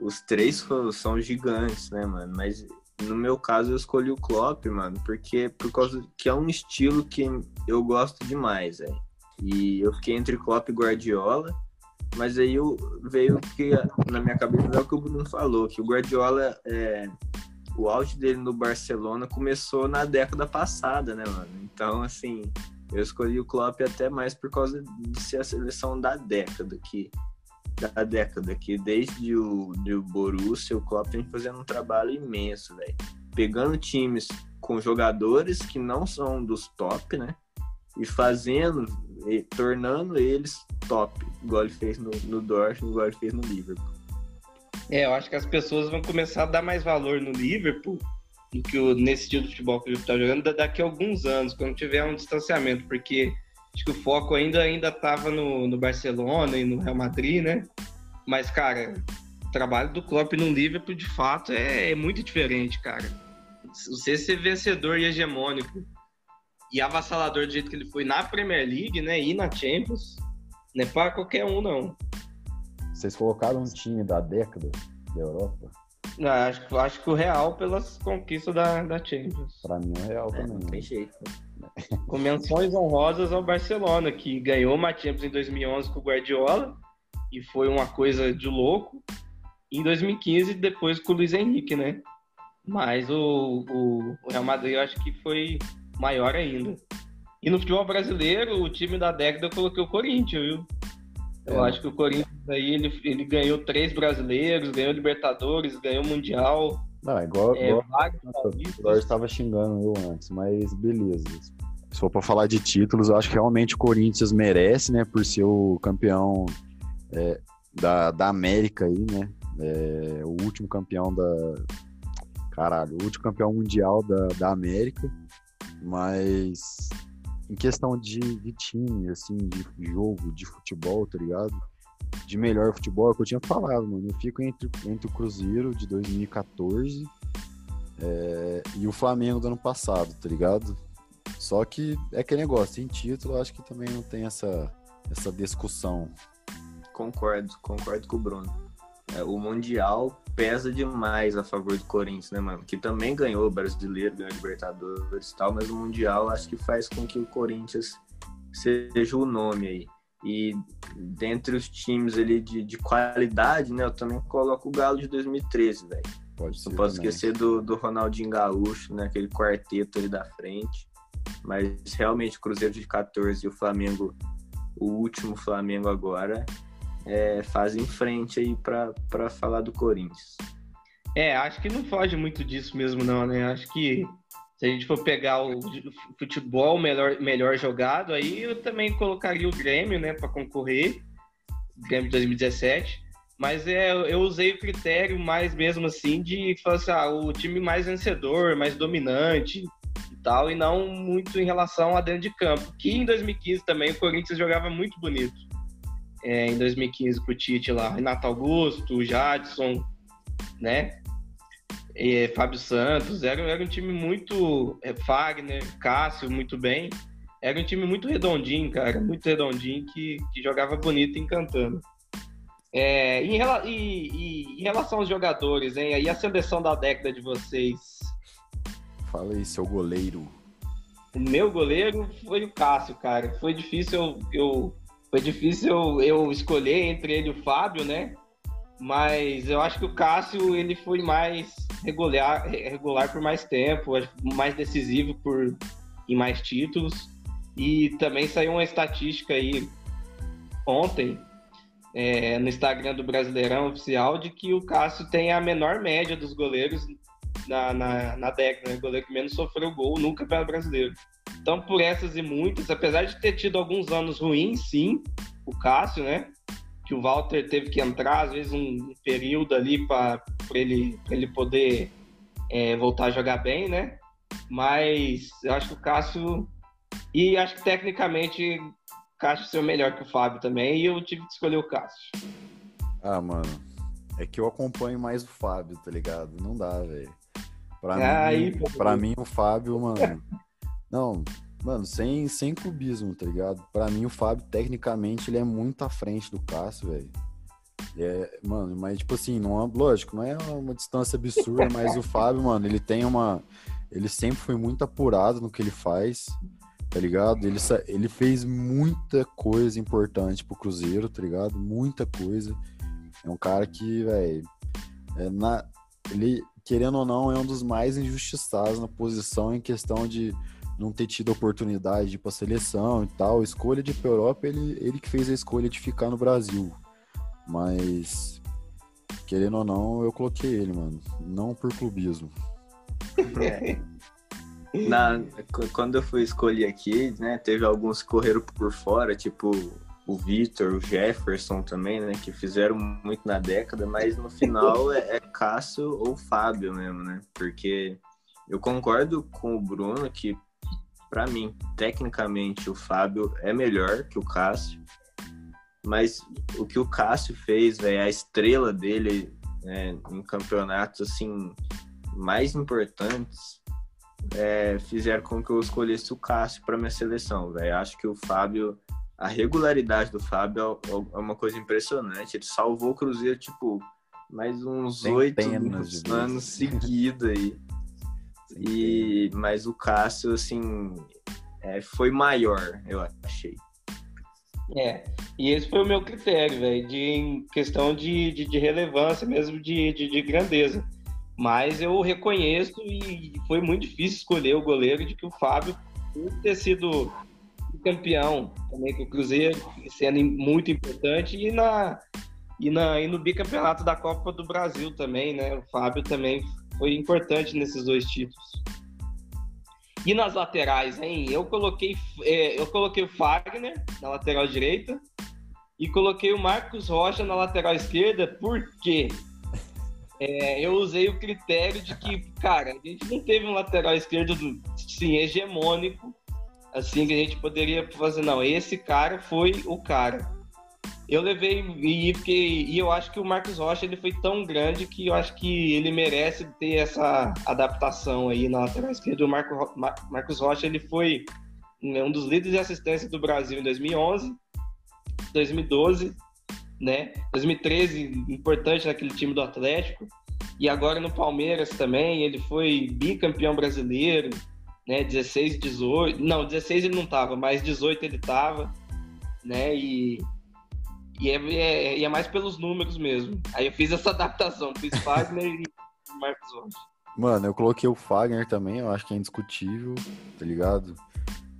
os três são gigantes, né, mano? Mas no meu caso eu escolhi o Klopp, mano, porque por causa que é um estilo que eu gosto demais, velho. E eu fiquei entre Klopp e Guardiola, mas aí eu, veio que na minha cabeça é o que o Bruno falou, que o Guardiola é, o auge dele no Barcelona começou na década passada, né, mano? Então, assim, eu escolhi o Klopp até mais por causa de ser a seleção da década, que da década, que desde o do Borussia, o Klopp vem fazendo um trabalho imenso, velho. Pegando times com jogadores que não são dos top, né? E fazendo, e tornando eles top, igual ele fez no, no Dortmund, igual ele fez no Liverpool. É, eu acho que as pessoas vão começar a dar mais valor no Liverpool do que o, nesse estilo de futebol que ele está jogando daqui a alguns anos, quando tiver um distanciamento, porque acho que o foco ainda ainda estava no, no Barcelona e no Real Madrid, né? Mas, cara, o trabalho do Klopp no Liverpool, de fato, é, é muito diferente, cara. Você ser vencedor e hegemônico e avassalador do jeito que ele foi na Premier League, né? E na Champions, não é para qualquer um, não. Vocês colocaram um time da década da Europa? Não, acho, acho que o Real pelas conquistas da, da Champions. Pra mim é o Real é, também. Não tem jeito. Com menções honrosas ao Barcelona, que ganhou uma Champions em 2011 com o Guardiola, e foi uma coisa de louco. Em 2015, depois com o Luiz Henrique, né? Mas o, o, o Real Madrid eu acho que foi maior ainda. E no futebol brasileiro, o time da década eu coloquei o Corinthians, viu? Eu é. acho que o Corinthians aí ele, ele ganhou três brasileiros, ganhou Libertadores, ganhou Mundial. Não, é igual, é, igual eu estava xingando eu antes, mas beleza. Se for para falar de títulos, eu acho que realmente o Corinthians merece, né, por ser o campeão é, da, da América aí, né? É, o último campeão da. Caralho, o último campeão mundial da, da América. Mas em questão de, de time, assim, de jogo, de futebol, tá ligado? De melhor futebol, é o que eu tinha falado, mano. Eu fico entre, entre o Cruzeiro de 2014 é, e o Flamengo do ano passado, tá ligado? Só que é aquele negócio, em título, acho que também não tem essa, essa discussão. Concordo, concordo com o Bruno. É, o Mundial pesa demais a favor do Corinthians, né, mano? Que também ganhou o Brasileiro, ganhou o Libertadores e tal, mas o Mundial acho que faz com que o Corinthians seja o nome aí. E dentre os times ali de, de qualidade, né, eu também coloco o Galo de 2013, velho. Pode ser Não posso também. esquecer do, do Ronaldinho Gaúcho, né, aquele quarteto ali da frente. Mas realmente o Cruzeiro de 14 e o Flamengo, o último Flamengo agora, é, fazem frente aí para falar do Corinthians. É, acho que não foge muito disso mesmo, não, né? Acho que se a gente for pegar o futebol melhor, melhor jogado, aí eu também colocaria o Grêmio, né, para concorrer, Grêmio de 2017. Mas é, eu usei o critério mais mesmo assim de falar assim, ah, o time mais vencedor, mais dominante e tal, e não muito em relação a dentro de campo. Que em 2015 também o Corinthians jogava muito bonito é, em 2015 com o Tite lá, Renato Augusto, Jadson, né? E, Fábio Santos, era, era um time muito. É, Fagner, Cássio, muito bem. Era um time muito redondinho, cara, muito redondinho que, que jogava bonito encantando. É, em, e, e, em relação aos jogadores, hein? Aí a seleção da década de vocês? Fala aí, seu goleiro. o meu goleiro foi o Cássio, cara. Foi difícil eu, eu foi difícil eu, eu escolher entre ele e o Fábio, né? Mas eu acho que o Cássio ele foi mais regular, regular por mais tempo, mais decisivo por em mais títulos. E também saiu uma estatística aí ontem é, no Instagram do Brasileirão Oficial de que o Cássio tem a menor média dos goleiros na, na, na década, né? O goleiro que menos sofreu gol no Campeonato Brasileiro. Então, por essas e muitas, apesar de ter tido alguns anos ruins, sim, o Cássio, né? Que o Walter teve que entrar, às vezes, um período ali para ele, ele poder é, voltar a jogar bem, né? Mas eu acho que o Cássio. E acho que tecnicamente o Cássio ser melhor que o Fábio também, e eu tive que escolher o Cássio. Ah, mano. É que eu acompanho mais o Fábio, tá ligado? Não dá, velho. Pra, ah, mim, aí, pra mim, o Fábio, mano. Não, mano, sem, sem clubismo, tá ligado? Pra mim, o Fábio, tecnicamente, ele é muito à frente do Cássio, velho. É, mano, mas tipo assim, não é, lógico, não é uma distância absurda, mas o Fábio, mano, ele tem uma. Ele sempre foi muito apurado no que ele faz, tá ligado? Ele, ele fez muita coisa importante pro Cruzeiro, tá ligado? Muita coisa. É um cara que, velho, é na, ele, querendo ou não, é um dos mais injustiçados na posição em questão de não ter tido oportunidade de ir pra seleção e tal. Escolha de ir pra Europa, ele, ele que fez a escolha de ficar no Brasil. Mas, querendo ou não, eu coloquei ele, mano. Não por clubismo. É. Na, quando eu fui escolher aqui, né, teve alguns que correram por fora, tipo o Vitor, o Jefferson também, né, que fizeram muito na década, mas no final é, é Cássio ou Fábio mesmo, né? Porque eu concordo com o Bruno que para mim, tecnicamente, o Fábio é melhor que o Cássio, mas o que o Cássio fez, véio, a estrela dele né, em campeonatos assim mais importantes é, fizeram com que eu escolhesse o Cássio para minha seleção, velho. Acho que o Fábio, a regularidade do Fábio é, é uma coisa impressionante. Ele salvou o Cruzeiro tipo mais uns oito anos seguidos aí. E, mas o Cássio, assim, é, foi maior, eu achei. É, e esse foi o meu critério, velho, de em questão de, de, de, relevância mesmo, de, de, de, grandeza. Mas eu reconheço e foi muito difícil escolher o goleiro de que o Fábio, por ter sido campeão também com o Cruzeiro, sendo muito importante, e, na, e, na, e no bicampeonato da Copa do Brasil também, né? O Fábio também foi importante nesses dois títulos. E nas laterais, hein? Eu coloquei, é, eu coloquei o Fagner na lateral direita e coloquei o Marcos Rocha na lateral esquerda, porque é, eu usei o critério de que, cara, a gente não teve um lateral esquerdo sim, hegemônico, assim, que a gente poderia fazer, não, esse cara foi o cara. Eu levei e porque e eu acho que o Marcos Rocha ele foi tão grande que eu acho que ele merece ter essa adaptação aí na lateral esquerda. O Marco, Marcos Rocha ele foi um dos líderes de assistência do Brasil em 2011, 2012, né? 2013 importante naquele time do Atlético e agora no Palmeiras também ele foi bicampeão brasileiro, né? 16, 18, não 16 ele não tava, mas 18 ele tava, né? E e é, é, e é, mais pelos números mesmo. Aí eu fiz essa adaptação, fiz Fagner e Marcos Rocha. Mano, eu coloquei o Fagner também, eu acho que é indiscutível, tá ligado?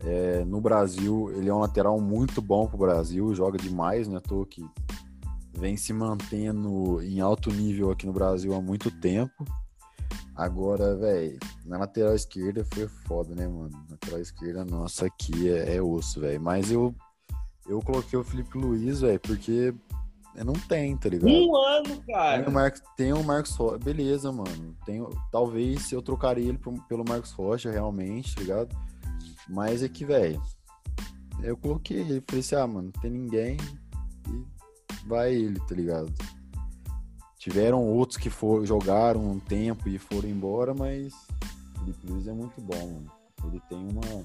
É, no Brasil, ele é um lateral muito bom pro Brasil, joga demais, né? Tô que vem se mantendo em alto nível aqui no Brasil há muito tempo. Agora, velho, na lateral esquerda foi foda, né, mano? Na lateral esquerda, nossa, aqui é, é osso, velho. Mas eu eu coloquei o Felipe Luiz, velho, porque não tem, tá ligado? Um ano, cara. Tem o, Marcos, tem o Marcos Rocha. Beleza, mano. Tem, talvez eu trocaria ele pelo Marcos Rocha, realmente, tá ligado? Mas é que, velho, eu coloquei ele. Falei assim, ah, mano, não tem ninguém. E vai ele, tá ligado? Tiveram outros que for, jogaram um tempo e foram embora, mas o Felipe Luiz é muito bom, mano. Ele tem uma,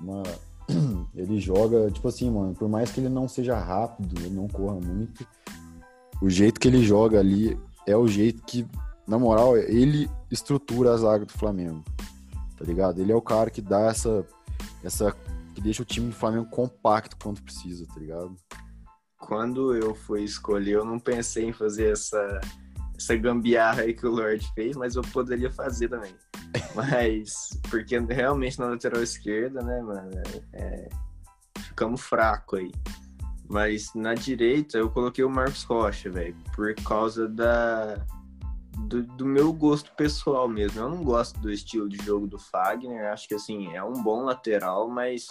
uma ele joga, tipo assim, mano, por mais que ele não seja rápido, ele não corra muito, o jeito que ele joga ali é o jeito que, na moral, ele estrutura a zaga do Flamengo. tá ligado? Ele é o cara que dá essa, essa que deixa o time do Flamengo compacto quando precisa, tá ligado? Quando eu fui escolher, eu não pensei em fazer essa, essa gambiarra aí que o Lord fez, mas eu poderia fazer também. Mas, porque realmente na lateral esquerda, né, mano, é, ficamos fraco aí. Mas na direita eu coloquei o Marcos Rocha, velho, por causa da do, do, meu gosto pessoal mesmo. Eu não gosto do estilo de jogo do Fagner. Acho que assim é um bom lateral, mas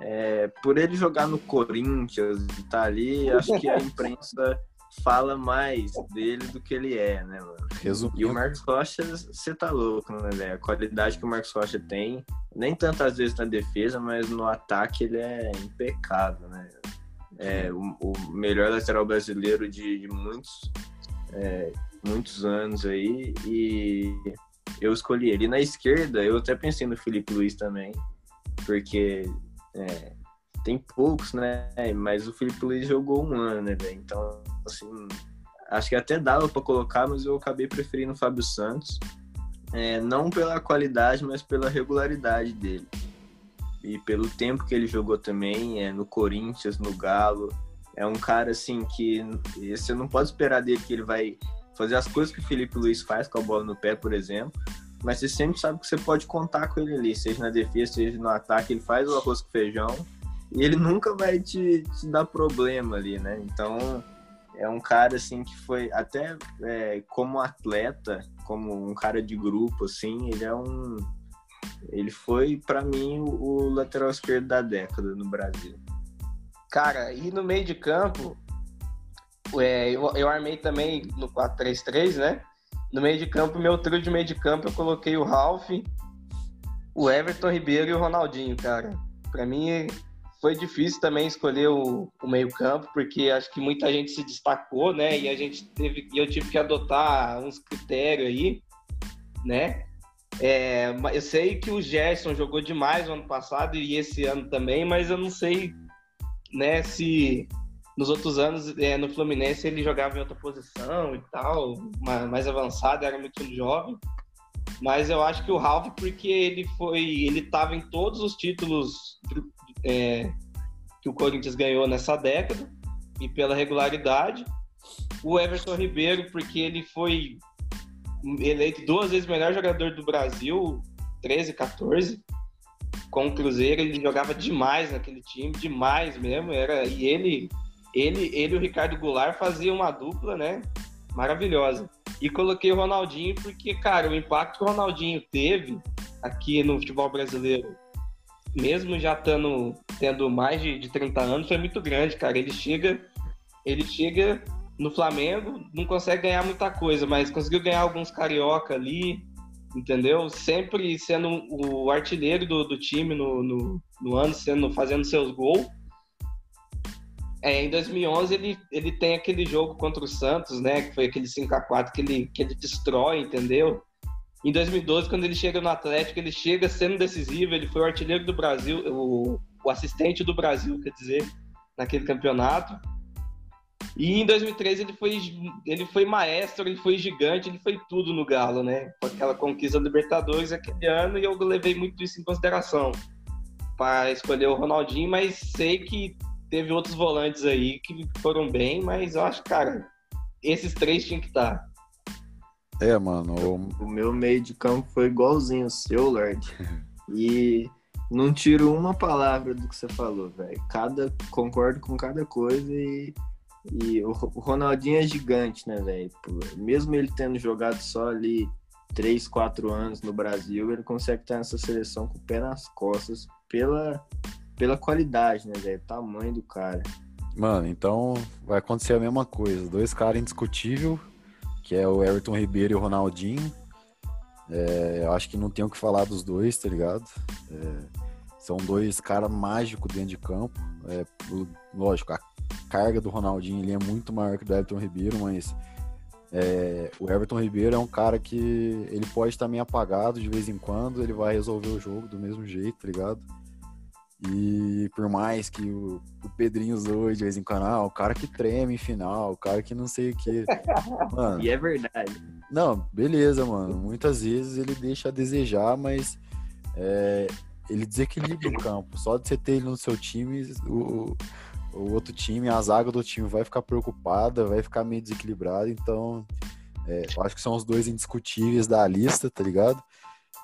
é, por ele jogar no Corinthians e tá ali, acho que a imprensa fala mais dele do que ele é, né, mano? Resumindo. E o Marcos Rocha, você tá louco, né, velho? A qualidade que o Marcos Rocha tem, nem tantas vezes na defesa, mas no ataque ele é impecável, né? É o, o melhor lateral brasileiro de, de muitos, é, muitos anos aí. E eu escolhi ele. Na esquerda, eu até pensei no Felipe Luiz também, porque é, tem poucos, né? Mas o Felipe Luiz jogou um ano, né, velho? Então, assim, acho que até dava para colocar, mas eu acabei preferindo o Fábio Santos. É, não pela qualidade, mas pela regularidade dele. E pelo tempo que ele jogou também, é, no Corinthians, no Galo. É um cara, assim, que você não pode esperar dele que ele vai fazer as coisas que o Felipe Luiz faz com a bola no pé, por exemplo. Mas você sempre sabe que você pode contar com ele ali, seja na defesa, seja no ataque. Ele faz o arroz com feijão e ele nunca vai te, te dar problema ali, né? Então, é um cara assim que foi até é, como atleta, como um cara de grupo assim, ele é um ele foi para mim o, lateral esquerdo da década no Brasil. Cara, e no meio de campo, é, eu, eu armei também no 4-3-3, né? No meio de campo, meu trio de meio de campo, eu coloquei o Ralph, o Everton Ribeiro e o Ronaldinho, cara. Para mim, foi difícil também escolher o, o meio-campo, porque acho que muita gente se destacou, né? E a gente teve, eu tive que adotar uns critérios aí, né? É, eu sei que o Gerson jogou demais no ano passado e esse ano também, mas eu não sei, né, se nos outros anos é, no Fluminense ele jogava em outra posição e tal, mais avançado, era muito jovem. Mas eu acho que o Ralph, porque ele foi, ele estava em todos os títulos é, que o Corinthians ganhou nessa década e pela regularidade. O Everton Ribeiro, porque ele foi eleito duas vezes melhor jogador do Brasil, 13, 14, com o Cruzeiro. Ele jogava demais naquele time, demais mesmo. Era, e ele, ele, ele e o Ricardo Goulart faziam uma dupla, né? Maravilhosa. E coloquei o Ronaldinho porque, cara, o impacto que o Ronaldinho teve aqui no futebol brasileiro mesmo já tando, tendo mais de, de 30 anos, foi muito grande, cara. Ele chega, ele chega no Flamengo, não consegue ganhar muita coisa, mas conseguiu ganhar alguns carioca ali, entendeu? Sempre sendo o artilheiro do, do time no, no, no, ano, sendo, fazendo seus gols. É, em 2011 ele, ele tem aquele jogo contra o Santos, né? Que foi aquele 5 a 4 que ele, que ele destrói, entendeu? Em 2012, quando ele chega no Atlético, ele chega sendo decisivo, ele foi o artilheiro do Brasil, o, o assistente do Brasil, quer dizer, naquele campeonato. E em 2013 ele foi, ele foi maestro, ele foi gigante, ele foi tudo no Galo, né? Com aquela conquista da Libertadores aquele ano e eu levei muito isso em consideração para escolher o Ronaldinho, mas sei que teve outros volantes aí que foram bem, mas eu acho, cara, esses três tinham que estar. É, mano. O... o meu meio de campo foi igualzinho o seu, Lord. e não tiro uma palavra do que você falou, velho. Cada concordo com cada coisa e e o, Ronaldinho é gigante, né, velho? Mesmo ele tendo jogado só ali 3, 4 anos no Brasil, ele consegue estar nessa seleção com o pé nas costas pela, pela qualidade, né, velho? Tamanho do cara. Mano, então vai acontecer a mesma coisa. Dois caras indiscutível que é o Everton Ribeiro e o Ronaldinho. É, eu acho que não tenho o que falar dos dois, tá ligado? É, são dois caras mágicos dentro de campo. É, lógico, a carga do Ronaldinho ele é muito maior que do Everton Ribeiro, mas é, o Everton Ribeiro é um cara que ele pode estar meio apagado de vez em quando, ele vai resolver o jogo do mesmo jeito, tá ligado? E por mais que o, o Pedrinho zoe de vez em quando, ah, o cara que treme em final, o cara que não sei o que. Mano, e é verdade. Não, beleza, mano. Muitas vezes ele deixa a desejar, mas é, ele desequilibra o campo. Só de você ter ele no seu time, o, o outro time, a zaga do time vai ficar preocupada, vai ficar meio desequilibrada. Então, é, eu acho que são os dois indiscutíveis da lista, tá ligado?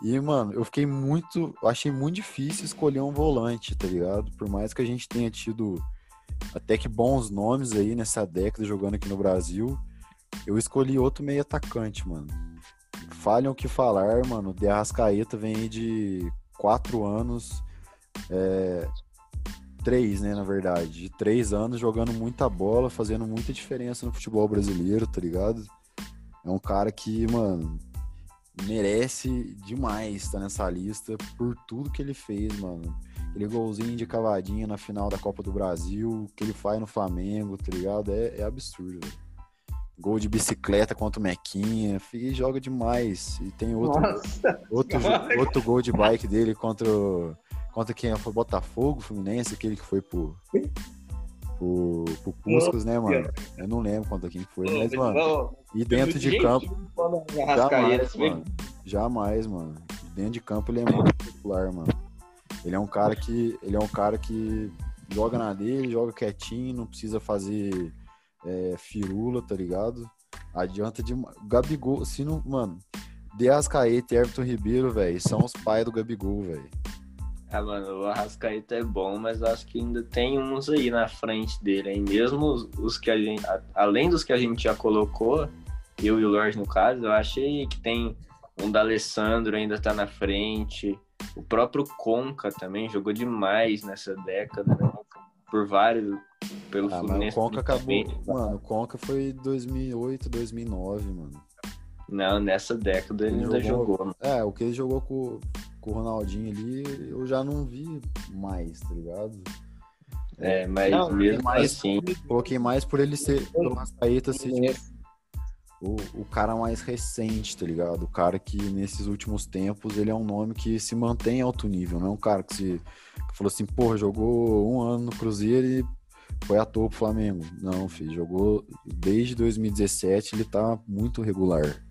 E, mano, eu fiquei muito. Achei muito difícil escolher um volante, tá ligado? Por mais que a gente tenha tido até que bons nomes aí nessa década jogando aqui no Brasil, eu escolhi outro meio atacante, mano. Falham o que falar, mano. De Arrascaeta vem aí de quatro anos. É, três, né, na verdade. De três anos jogando muita bola, fazendo muita diferença no futebol brasileiro, tá ligado? É um cara que, mano, merece demais estar nessa lista por tudo que ele fez, mano. Aquele golzinho de cavadinha na final da Copa do Brasil, que ele faz no Flamengo, tá ligado? É, é absurdo, velho. Gol de bicicleta contra o Mequinha, e joga demais. E tem outro, outro, outro gol de bike dele contra, contra quem foi Botafogo, Fluminense, aquele que foi por, pro, pro Puscos, né, mano? Eu não lembro contra quem foi, mas, mano. E dentro de campo. Jamais, mano. Jamais, mano. Dentro de campo ele é muito popular, mano. Ele é um cara que. Ele é um cara que joga na dele, joga quietinho, não precisa fazer é, firula, tá ligado? Adianta de. Gabigol, se não. Mano, De Ascaeta e Everton Ribeiro, velho, são os pais do Gabigol, velho. Ah, mano, o Arrascaeta é bom, mas acho que ainda tem uns aí na frente dele, hein? Mesmo os, os que a gente. além dos que a gente já colocou, eu e o Lorde no caso, eu achei que tem um da Alessandro ainda tá na frente. O próprio Conca também jogou demais nessa década, né? Por vários. Pelo ah, Fluminense. o Conca acabou. Mano, o Conca foi 2008, 2009, mano. Não, nessa década ele, ele ainda jogou, jogou. É, o que ele jogou com, com o Ronaldinho ali, eu já não vi mais, tá ligado? É, mas não, mesmo mais, assim. Coloquei mais por ele ser, pelo Mascaeta ser tipo, o, o cara mais recente, tá ligado? O cara que nesses últimos tempos ele é um nome que se mantém alto nível, não é um cara que se que falou assim, porra, jogou um ano no Cruzeiro e foi à toa pro Flamengo. Não, filho, jogou desde 2017, ele tá muito regular,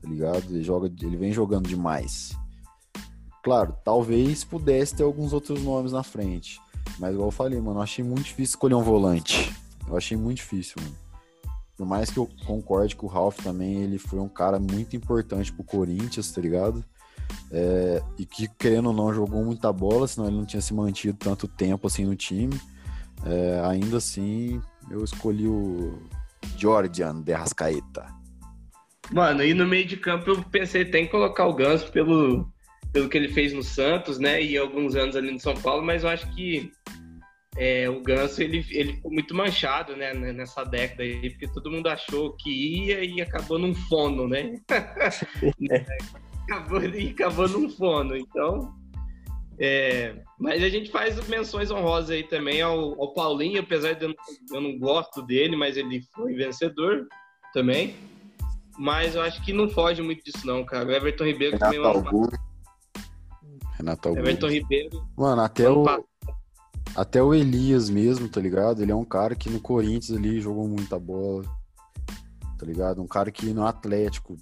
tá ligado? Ele, joga, ele vem jogando demais. Claro, talvez pudesse ter alguns outros nomes na frente. Mas igual eu falei, mano, eu achei muito difícil escolher um volante. Eu achei muito difícil, mano. Por mais que eu concorde com o Ralph também, ele foi um cara muito importante pro Corinthians, tá ligado? É, e que, querendo ou não, jogou muita bola, senão ele não tinha se mantido tanto tempo assim no time. É, ainda assim, eu escolhi o Jordan de Rascaeta. Mano, e no meio de campo eu pensei tem que colocar o Ganso pelo, pelo que ele fez no Santos, né? E alguns anos ali no São Paulo, mas eu acho que é, o Ganso ele, ele ficou muito manchado né, nessa década aí, porque todo mundo achou que ia e acabou num fono, né? acabou, e acabou num fono. Então, é, mas a gente faz menções honrosas aí também ao, ao Paulinho, apesar de eu não, eu não, gosto dele, mas ele foi vencedor também. Mas eu acho que não foge muito disso, não, cara. O Everton Ribeiro Renato também é Augusto. Renato Augusto. Everton Ribeiro. Mano, até o, até o Elias mesmo, tá ligado? Ele é um cara que no Corinthians ali jogou muita bola, tá ligado? Um cara que no Atlético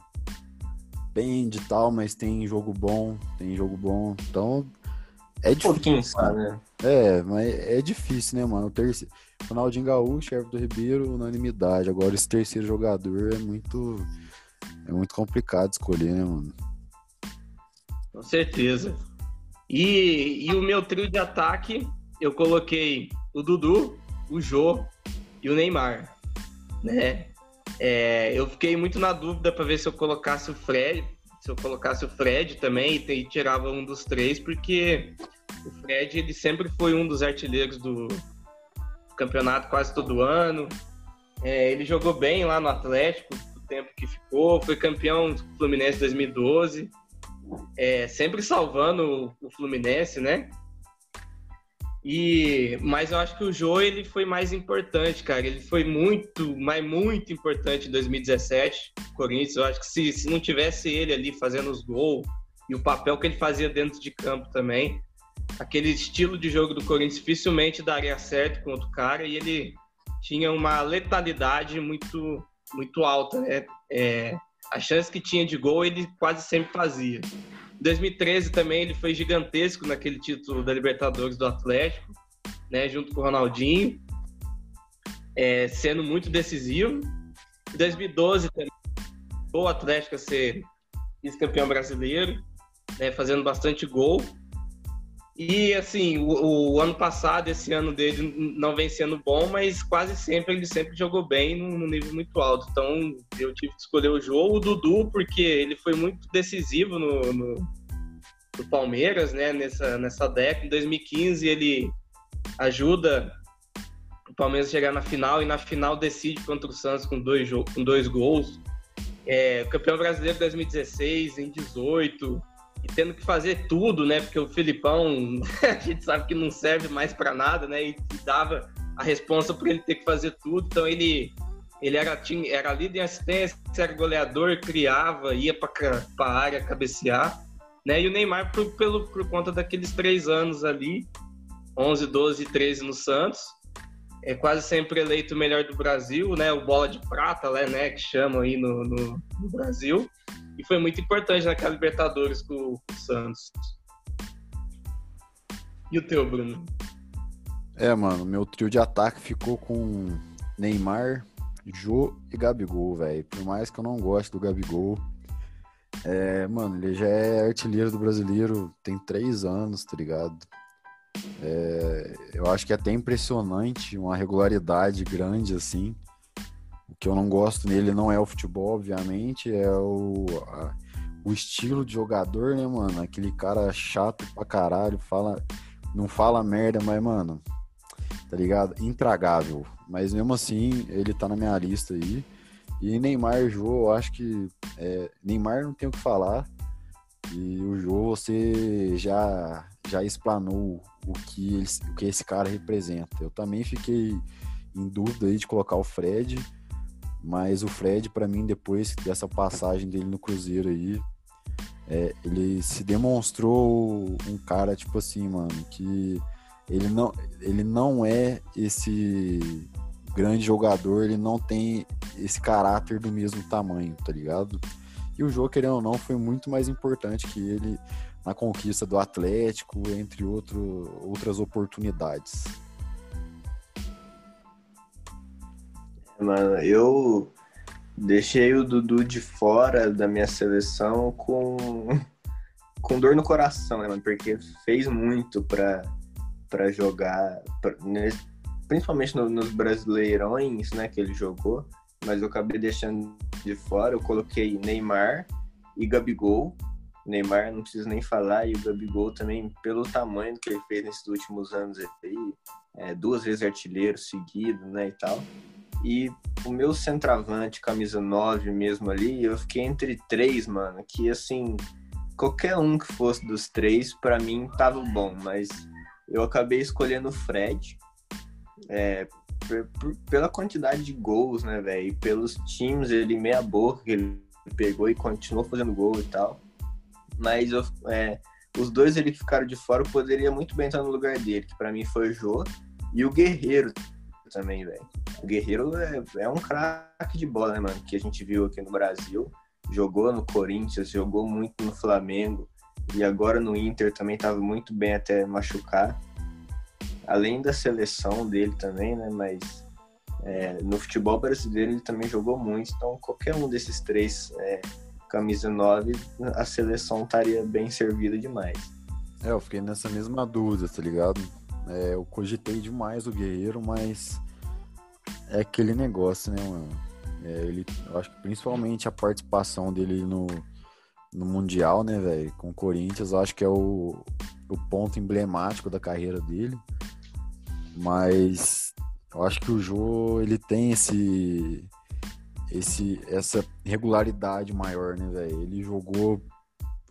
pende e tal, mas tem jogo bom, tem jogo bom. Então, é difícil. né? É, mas é difícil, né, mano? O terceiro, Ronaldinho Gaúcho, Everton Ribeiro, unanimidade. Agora esse terceiro jogador é muito é muito complicado escolher, né, mano? Com certeza. E, e o meu trio de ataque, eu coloquei o Dudu, o Jô e o Neymar, né? É, eu fiquei muito na dúvida para ver se eu colocasse o Fred, se eu colocasse o Fred também e, e tirava um dos três, porque o Fred ele sempre foi um dos artilheiros do campeonato quase todo ano. É, ele jogou bem lá no Atlético, o tempo que ficou, foi campeão do Fluminense 2012, é, sempre salvando o Fluminense, né? E, mas eu acho que o Jô ele foi mais importante, cara. Ele foi muito, mas muito importante em 2017, Corinthians. Eu acho que se, se não tivesse ele ali fazendo os gols e o papel que ele fazia dentro de campo também, aquele estilo de jogo do Corinthians dificilmente daria certo com outro cara e ele tinha uma letalidade muito, muito alta, né? É, a chance que tinha de gol ele quase sempre fazia. Em 2013 também ele foi gigantesco naquele título da Libertadores do Atlético, né, junto com o Ronaldinho, é, sendo muito decisivo. Em 2012 também o Atlético a ser vice-campeão brasileiro, né, fazendo bastante gol. E assim, o, o, ano passado, esse ano dele não vem sendo bom, mas quase sempre ele sempre jogou bem num, nível muito alto. Então eu tive que escolher o jogo, o Dudu, porque ele foi muito decisivo no, no, no Palmeiras, né? Nessa, nessa década. Em 2015 ele ajuda o Palmeiras a chegar na final e na final decide contra o Santos com dois, com dois gols. É, campeão brasileiro de 2016, em 18 e tendo que fazer tudo, né? Porque o Filipão, a gente sabe que não serve mais para nada, né? E dava a responsa para ele ter que fazer tudo. Então ele ele era, tinha, era líder em assistência, era goleador, criava, ia para a área cabecear. Né? E o Neymar, por, pelo, por conta daqueles três anos ali, 11, 12 e 13 no Santos, é quase sempre eleito o melhor do Brasil, né? O bola de prata, né? Que chamam aí no, no, no Brasil e foi muito importante naquela Libertadores com, o Santos. E o teu, Bruno? É, mano, meu trio de ataque ficou com Neymar, Jô e Gabigol, velho. Por mais que eu não goste do Gabigol, é, mano, ele já é artilheiro do brasileiro tem três anos, tá ligado? É, eu acho que é até impressionante uma regularidade grande assim. Que eu não gosto nele não é o futebol, obviamente, é o, a, o estilo de jogador, né, mano? Aquele cara chato pra caralho, fala, não fala merda, mas, mano, tá ligado? Intragável. Mas mesmo assim, ele tá na minha lista aí. E Neymar Jô, eu acho que. É, Neymar não tem o que falar. E o Jô, você já, já explanou o que, ele, o que esse cara representa. Eu também fiquei em dúvida aí de colocar o Fred. Mas o Fred, para mim, depois dessa passagem dele no Cruzeiro aí, é, ele se demonstrou um cara, tipo assim, mano, que ele não, ele não é esse grande jogador, ele não tem esse caráter do mesmo tamanho, tá ligado? E o jogo, querendo ou não, foi muito mais importante que ele na conquista do Atlético, entre outro, outras oportunidades. Mano, eu deixei o Dudu de fora da minha seleção com, com dor no coração, né, mano? Porque fez muito pra, pra jogar, pra, principalmente no, nos brasileirões, né, que ele jogou. Mas eu acabei deixando de fora. Eu coloquei Neymar e Gabigol. Neymar não preciso nem falar, e o Gabigol também, pelo tamanho que ele fez nesses últimos anos aí, é, duas vezes artilheiro seguido, né, e tal. E o meu centroavante, camisa 9 mesmo ali, eu fiquei entre três, mano, que assim, qualquer um que fosse dos três, para mim tava bom, mas eu acabei escolhendo o Fred, é, pela quantidade de gols, né, velho, pelos times, ele meia boca que ele pegou e continuou fazendo gol e tal. Mas eu, é, os dois ele ficaram de fora, poderia muito bem estar no lugar dele, que para mim foi o Jô e o Guerreiro também, velho. O Guerreiro é, é um craque de bola, né, mano? Que a gente viu aqui no Brasil. Jogou no Corinthians, jogou muito no Flamengo. E agora no Inter também tava muito bem até machucar. Além da seleção dele também, né? Mas é, no futebol brasileiro ele também jogou muito. Então qualquer um desses três é, camisa 9, a seleção estaria bem servida demais. É, eu fiquei nessa mesma dúvida, tá ligado? É, eu cogitei demais o Guerreiro, mas é aquele negócio, né, mano? É, ele, eu acho que principalmente a participação dele no, no Mundial, né, velho, com o Corinthians, acho que é o, o ponto emblemático da carreira dele. Mas eu acho que o Jô, ele tem esse, esse essa regularidade maior, né, velho? Ele jogou.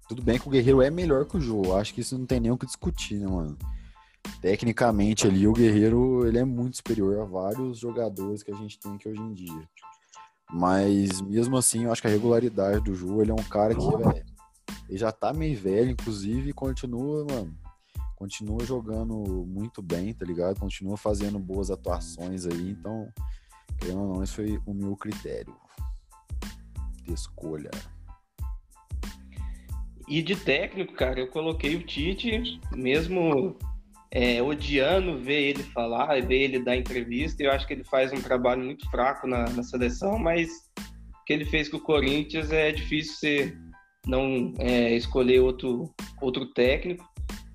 Tudo bem que o Guerreiro é melhor que o Jô, acho que isso não tem nem o que discutir, né, mano? Tecnicamente ali o Guerreiro ele é muito superior a vários jogadores que a gente tem aqui hoje em dia. Mas mesmo assim, eu acho que a regularidade do Ju, ele é um cara que, velho, ele já tá meio velho, inclusive, e continua, mano, continua jogando muito bem, tá ligado? Continua fazendo boas atuações aí, então, querendo ou não, esse foi o meu critério de escolha. E de técnico, cara, eu coloquei o Tite, mesmo é, odiando ver ele falar, ver ele dar entrevista. Eu acho que ele faz um trabalho muito fraco na, na seleção, mas o que ele fez com o Corinthians é difícil você não é, escolher outro, outro técnico.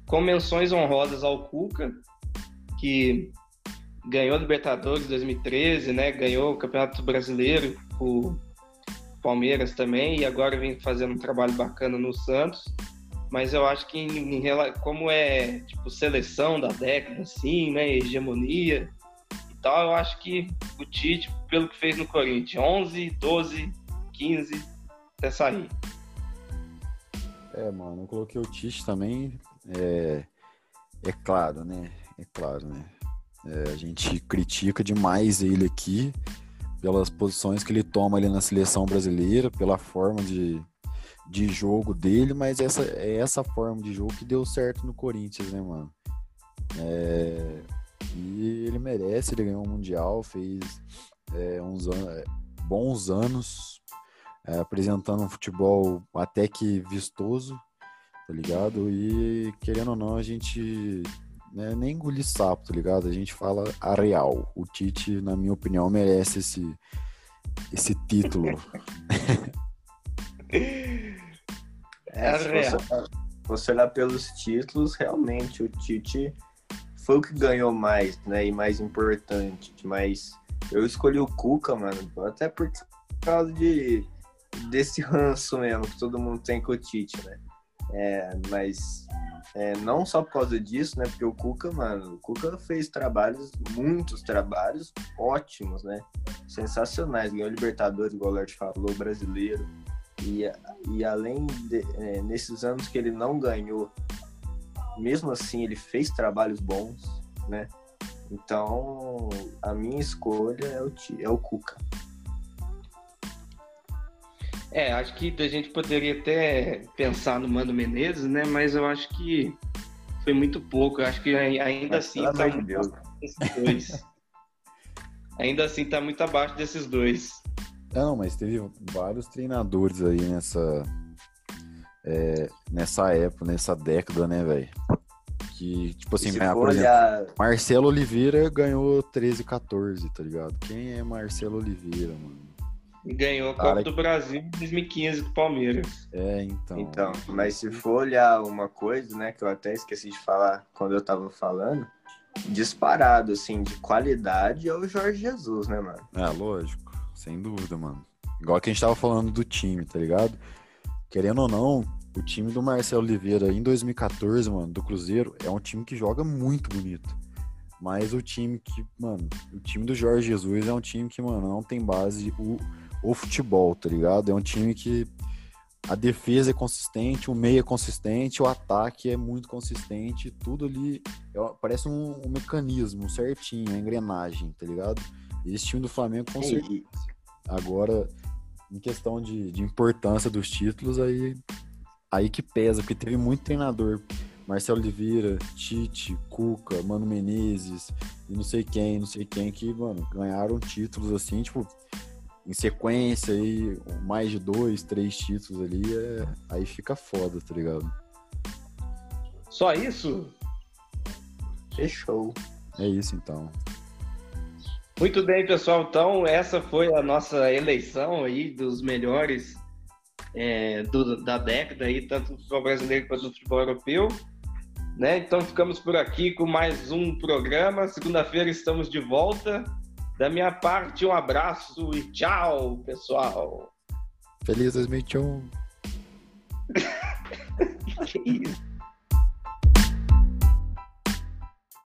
Com menções honrosas ao Cuca, que ganhou a Libertadores 2013, né? Ganhou o Campeonato Brasileiro, o Palmeiras também, e agora vem fazendo um trabalho bacana no Santos. Mas eu acho que em, em, como é tipo seleção da década, assim, né? Hegemonia e tal, eu acho que o Tite, pelo que fez no Corinthians, 11, 12, 15, até sair. É, mano, eu coloquei o Tite também. É, é claro, né? É claro, né? É, a gente critica demais ele aqui pelas posições que ele toma ali na seleção brasileira, pela forma de, de jogo dele, mas essa é essa forma de jogo que deu certo no Corinthians, né, mano? É, e ele merece, ele ganhou um Mundial, fez é, uns an é, bons anos é, apresentando um futebol até que vistoso, tá ligado? E querendo ou não, a gente né, nem engolir sapo, tá ligado? A gente fala a real. O Tite, na minha opinião, merece esse, esse título. é, se você, você olhar pelos títulos, realmente o Tite foi o que ganhou mais, né? E mais importante. Mas eu escolhi o Cuca, mano, até por causa de, desse ranço mesmo que todo mundo tem com o Tite, né? É, mas é, não só por causa disso, né? Porque o Cuca, mano, o Cuca fez trabalhos, muitos trabalhos ótimos, né? Sensacionais. Ganhou Libertadores, igual o Lert falou, brasileiro. E, e além de, é, nesses anos que ele não ganhou, mesmo assim ele fez trabalhos bons, né? Então a minha escolha é o, é o Cuca. É, acho que a gente poderia até pensar no Mano Menezes, né? Mas eu acho que foi muito pouco. Eu acho que ainda Mas, assim tá muito Deus. desses dois. ainda assim tá muito abaixo desses dois. Não, mas teve vários treinadores aí nessa é, nessa época, nessa década, né, velho? Que, tipo assim, por exemplo, Marcelo Oliveira ganhou 13, 14, tá ligado? Quem é Marcelo Oliveira, mano? Ganhou a Copa Cara... do Brasil em 2015 com o Palmeiras. É, então. Então, mas se for olhar uma coisa, né, que eu até esqueci de falar quando eu tava falando, disparado, assim, de qualidade é o Jorge Jesus, né, mano? É, lógico, sem dúvida, mano. Igual que a gente tava falando do time, tá ligado? Querendo ou não, o time do Marcelo Oliveira em 2014, mano, do Cruzeiro, é um time que joga muito bonito. Mas o time que, mano, o time do Jorge Jesus é um time que, mano, não tem base. O, o futebol, tá ligado? É um time que a defesa é consistente, o meio é consistente, o ataque é muito consistente, tudo ali é, parece um, um, mecanismo certinho, uma engrenagem, tá ligado? Esse time do Flamengo com certeza. Agora, em questão de, de importância dos títulos, aí, aí que pesa, porque teve muito treinador. Marcelo Oliveira, Tite, Cuca, Mano Menezes e não sei quem, não sei quem que, mano, ganharam títulos assim, tipo, em sequência aí, mais de dois, três títulos ali, é... aí fica foda, tá ligado? Só isso? Fechou. É isso então. Muito bem, pessoal. Então, essa foi a nossa eleição aí dos melhores é, do, da década aí, tanto do futebol brasileiro quanto do futebol europeu. Né? Então ficamos por aqui com mais um programa. Segunda-feira estamos de volta. Da minha parte, um abraço e tchau, pessoal. Feliz 2021. que isso?